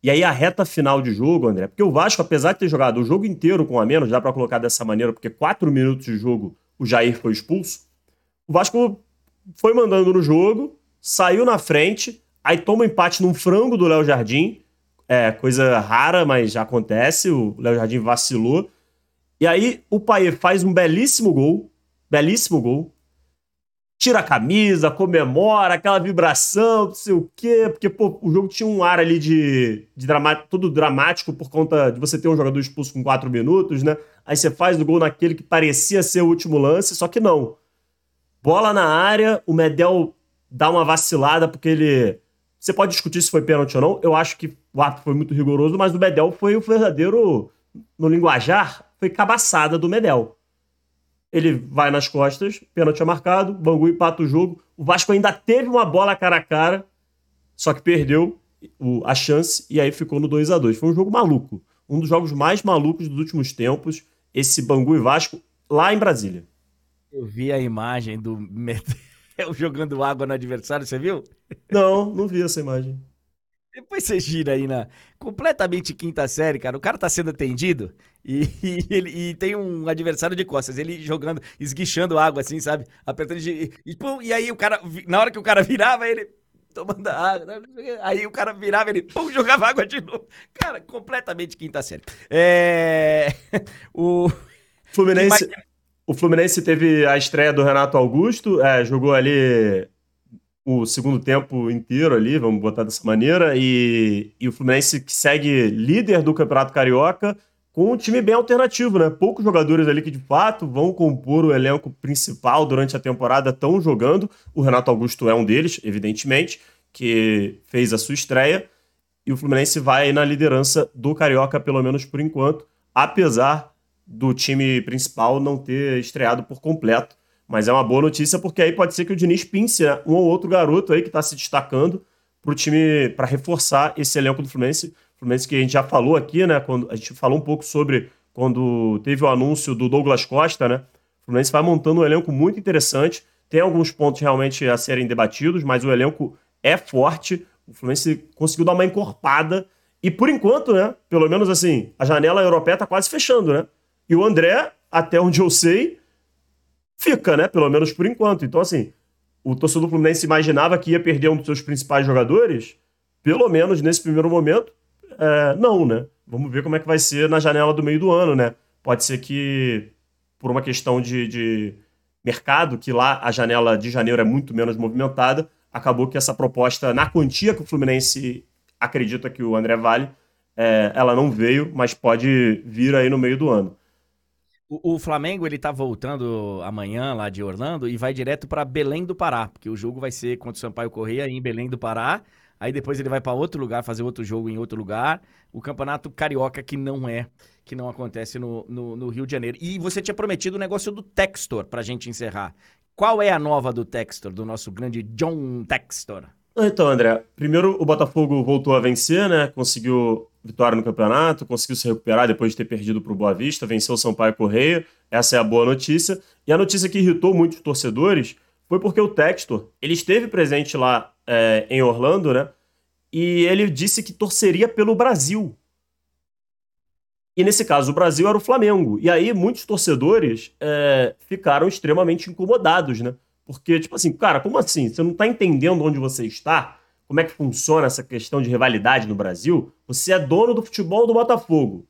E aí a reta final de jogo, André, porque o Vasco, apesar de ter jogado o jogo inteiro com a menos, dá para colocar dessa maneira, porque quatro minutos de jogo o Jair foi expulso, o Vasco foi mandando no jogo, saiu na frente, aí toma um empate num frango do Léo Jardim, é coisa rara, mas já acontece, o Léo Jardim vacilou, e aí o Paê faz um belíssimo gol, belíssimo gol, tira a camisa, comemora, aquela vibração, não sei o quê, porque pô, o jogo tinha um ar ali de, de dramático, todo dramático por conta de você ter um jogador expulso com quatro minutos, né? Aí você faz o gol naquele que parecia ser o último lance, só que não. Bola na área, o Medel dá uma vacilada porque ele. Você pode discutir se foi pênalti ou não. Eu acho que o ato foi muito rigoroso, mas o Medel foi o verdadeiro, no linguajar, foi cabaçada do Medel. Ele vai nas costas, pênalti é marcado, Bangu empata o jogo. O Vasco ainda teve uma bola cara a cara, só que perdeu a chance e aí ficou no 2 a 2 Foi um jogo maluco. Um dos jogos mais malucos dos últimos tempos, esse Bangu e Vasco, lá em Brasília. Eu vi a imagem do Medel *laughs* jogando água no adversário, você viu? Não, não vi essa imagem. Depois você gira aí na completamente quinta série, cara. O cara tá sendo atendido e, *laughs* e, ele, e tem um adversário de costas. Ele jogando, esguichando água assim, sabe? Apertando de, e, pum, e aí o cara, na hora que o cara *laughs* virava, ele tomando água. Aí o cara virava, ele pum, jogava água de novo. Cara, completamente quinta série. É... o Fluminense. O Fluminense teve a estreia do Renato Augusto, é, jogou ali o segundo tempo inteiro ali, vamos botar dessa maneira, e, e o Fluminense que segue líder do Campeonato Carioca com um time bem alternativo, né? Poucos jogadores ali que de fato vão compor o elenco principal durante a temporada estão jogando. O Renato Augusto é um deles, evidentemente, que fez a sua estreia. E o Fluminense vai na liderança do Carioca, pelo menos por enquanto, apesar do time principal não ter estreado por completo. Mas é uma boa notícia porque aí pode ser que o Diniz pince né, um ou outro garoto aí que está se destacando para o time, para reforçar esse elenco do Fluminense. Fluminense que a gente já falou aqui, né? Quando a gente falou um pouco sobre quando teve o anúncio do Douglas Costa, né? O Fluminense vai montando um elenco muito interessante. Tem alguns pontos realmente a serem debatidos, mas o elenco é forte. O Fluminense conseguiu dar uma encorpada. E por enquanto, né? Pelo menos assim, a janela europeia está quase fechando, né? E o André, até onde eu sei, fica, né? Pelo menos por enquanto. Então, assim, o torcedor do Fluminense imaginava que ia perder um dos seus principais jogadores, pelo menos nesse primeiro momento, é, não, né? Vamos ver como é que vai ser na janela do meio do ano, né? Pode ser que, por uma questão de, de mercado, que lá a janela de janeiro é muito menos movimentada, acabou que essa proposta, na quantia que o Fluminense acredita que o André vale, é, ela não veio, mas pode vir aí no meio do ano. O, Flamengo ele tá voltando amanhã lá de Orlando e vai direto para Belém do Pará, porque o jogo vai ser contra o Sampaio Correia em Belém do Pará. Aí depois ele vai para outro lugar fazer outro jogo em outro lugar. O Campeonato Carioca que não é, que não acontece no, no, no Rio de Janeiro. E você tinha prometido o negócio do Textor pra gente encerrar. Qual é a nova do Textor, do nosso grande John Textor? Então, André, primeiro o Botafogo voltou a vencer, né? Conseguiu vitória no campeonato, conseguiu se recuperar depois de ter perdido para o Boa Vista, venceu o Sampaio Correia. Essa é a boa notícia. E a notícia que irritou muitos torcedores foi porque o Textor ele esteve presente lá é, em Orlando, né? E ele disse que torceria pelo Brasil. E nesse caso, o Brasil era o Flamengo. E aí muitos torcedores é, ficaram extremamente incomodados, né? Porque, tipo assim, cara, como assim? Você não tá entendendo onde você está? como é que funciona essa questão de rivalidade no Brasil, você é dono do futebol do Botafogo.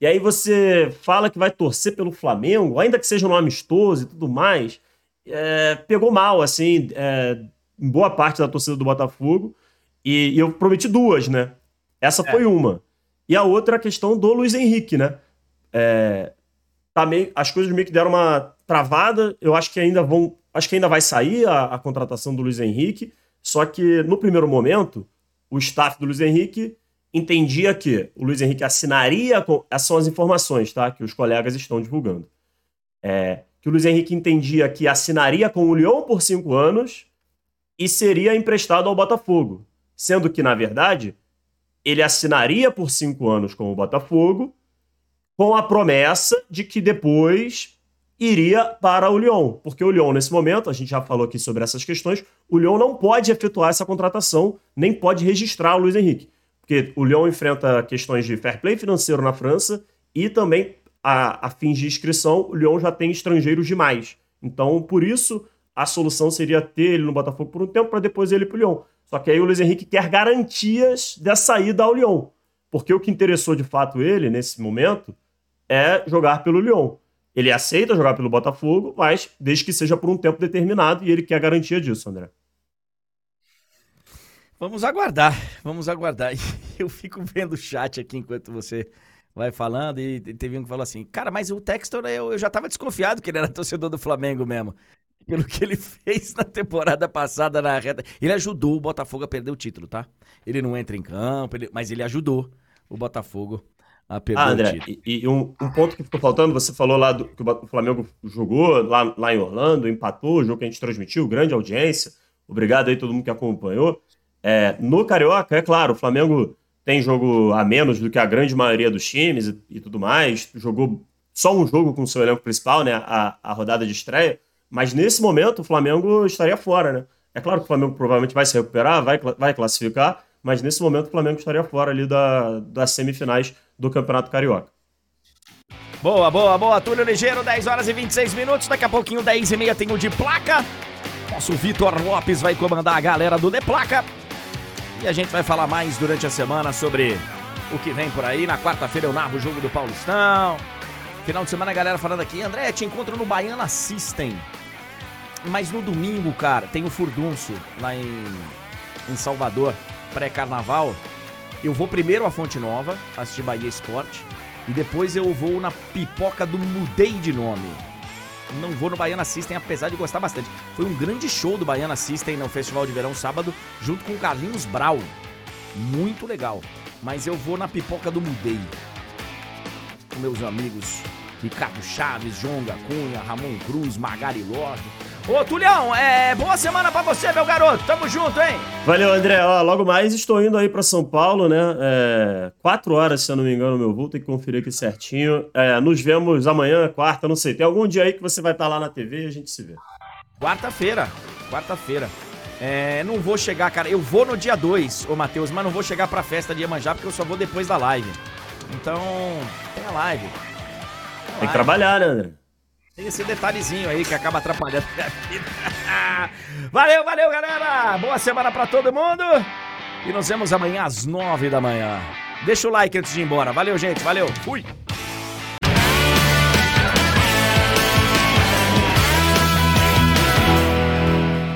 E aí você fala que vai torcer pelo Flamengo, ainda que seja um amistoso e tudo mais, é, pegou mal, assim, é, em boa parte da torcida do Botafogo. E, e eu prometi duas, né? Essa é. foi uma. E a outra é a questão do Luiz Henrique, né? É, tá meio, as coisas meio que deram uma travada. Eu acho que ainda vão. Acho que ainda vai sair a, a contratação do Luiz Henrique. Só que, no primeiro momento, o staff do Luiz Henrique entendia que o Luiz Henrique assinaria. Com... Essas são as informações tá? que os colegas estão divulgando. É, que o Luiz Henrique entendia que assinaria com o Lyon por cinco anos e seria emprestado ao Botafogo. Sendo que, na verdade, ele assinaria por cinco anos com o Botafogo, com a promessa de que depois iria para o Lyon, porque o Lyon, nesse momento, a gente já falou aqui sobre essas questões, o Lyon não pode efetuar essa contratação, nem pode registrar o Luiz Henrique. porque o Lyon enfrenta questões de fair play financeiro na França e também, a, a fins de inscrição, o Lyon já tem estrangeiros demais. Então, por isso, a solução seria ter ele no Botafogo por um tempo para depois ele para o Lyon. Só que aí o Luiz Henrique quer garantias dessa ida ao Lyon. Porque o que interessou de fato ele, nesse momento, é jogar pelo Lyon. Ele aceita jogar pelo Botafogo, mas desde que seja por um tempo determinado e ele quer garantia disso, André. Vamos aguardar, vamos aguardar. *laughs* Eu fico vendo o chat aqui enquanto você vai falando e teve um que falou assim, cara, mas o Textor eu, eu já tava desconfiado que ele era *laughs* torcedor do Flamengo mesmo. Pelo que ele *laughs* fez na temporada passada na reta. Ele ajudou o Botafogo a perder o título, tá? Ele não entra em campo, ele, mas ele ajudou o Botafogo a perder ah, André. E, e um, um, ponto que ficou faltando, você falou lá do, que o Flamengo jogou lá, lá em Orlando, empatou, o jogo que a gente transmitiu, grande audiência. Obrigado aí todo mundo que acompanhou. É, no Carioca, é claro, o Flamengo tem jogo a menos do que a grande maioria dos times e, e tudo mais. Jogou só um jogo com o seu elenco principal, né? A, a rodada de estreia. Mas nesse momento o Flamengo estaria fora, né? É claro que o Flamengo provavelmente vai se recuperar, vai, vai classificar, mas nesse momento o Flamengo estaria fora ali da, das semifinais do Campeonato Carioca. Boa, boa, boa. Túlio Ligeiro, 10 horas e 26 minutos. Daqui a pouquinho, 10 e meia, tem o de placa. Nosso Vitor Lopes vai comandar a galera do De Placa. E a gente vai falar mais durante a semana sobre o que vem por aí. Na quarta-feira eu narro o jogo do Paulistão. Final de semana a galera falando aqui, André, te encontro no Baiana System. Mas no domingo, cara, tem o Furdunço lá em, em Salvador, pré-carnaval. Eu vou primeiro à Fonte Nova, assistir Bahia Esporte. E depois eu vou na pipoca do Mudei de Nome. Não vou no Baiana System, apesar de gostar bastante. Foi um grande show do Baiana System no Festival de Verão sábado, junto com o Carlinhos Brau. Muito legal. Mas eu vou na pipoca do Mudei. Com meus amigos Ricardo Chaves, João Cunha, Ramon Cruz, Magari Lorde. Ô, Tulião, é boa semana para você, meu garoto. Tamo junto, hein? Valeu, André. Ó, logo mais estou indo aí para São Paulo, né? É, quatro horas, se eu não me engano, meu voo. Tem que conferir aqui certinho. É, nos vemos amanhã, quarta, não sei. Tem algum dia aí que você vai estar tá lá na TV e a gente se vê. Quarta-feira. Quarta-feira. É, não vou chegar, cara. Eu vou no dia 2, ô Matheus, mas não vou chegar pra festa de Iemanjá porque eu só vou depois da live. Então, tem a live. Tem que trabalhar, né, André? Tem esse detalhezinho aí que acaba atrapalhando a minha vida. *laughs* valeu, valeu, galera! Boa semana pra todo mundo! E nos vemos amanhã às nove da manhã. Deixa o like antes de ir embora. Valeu, gente. Valeu. Fui!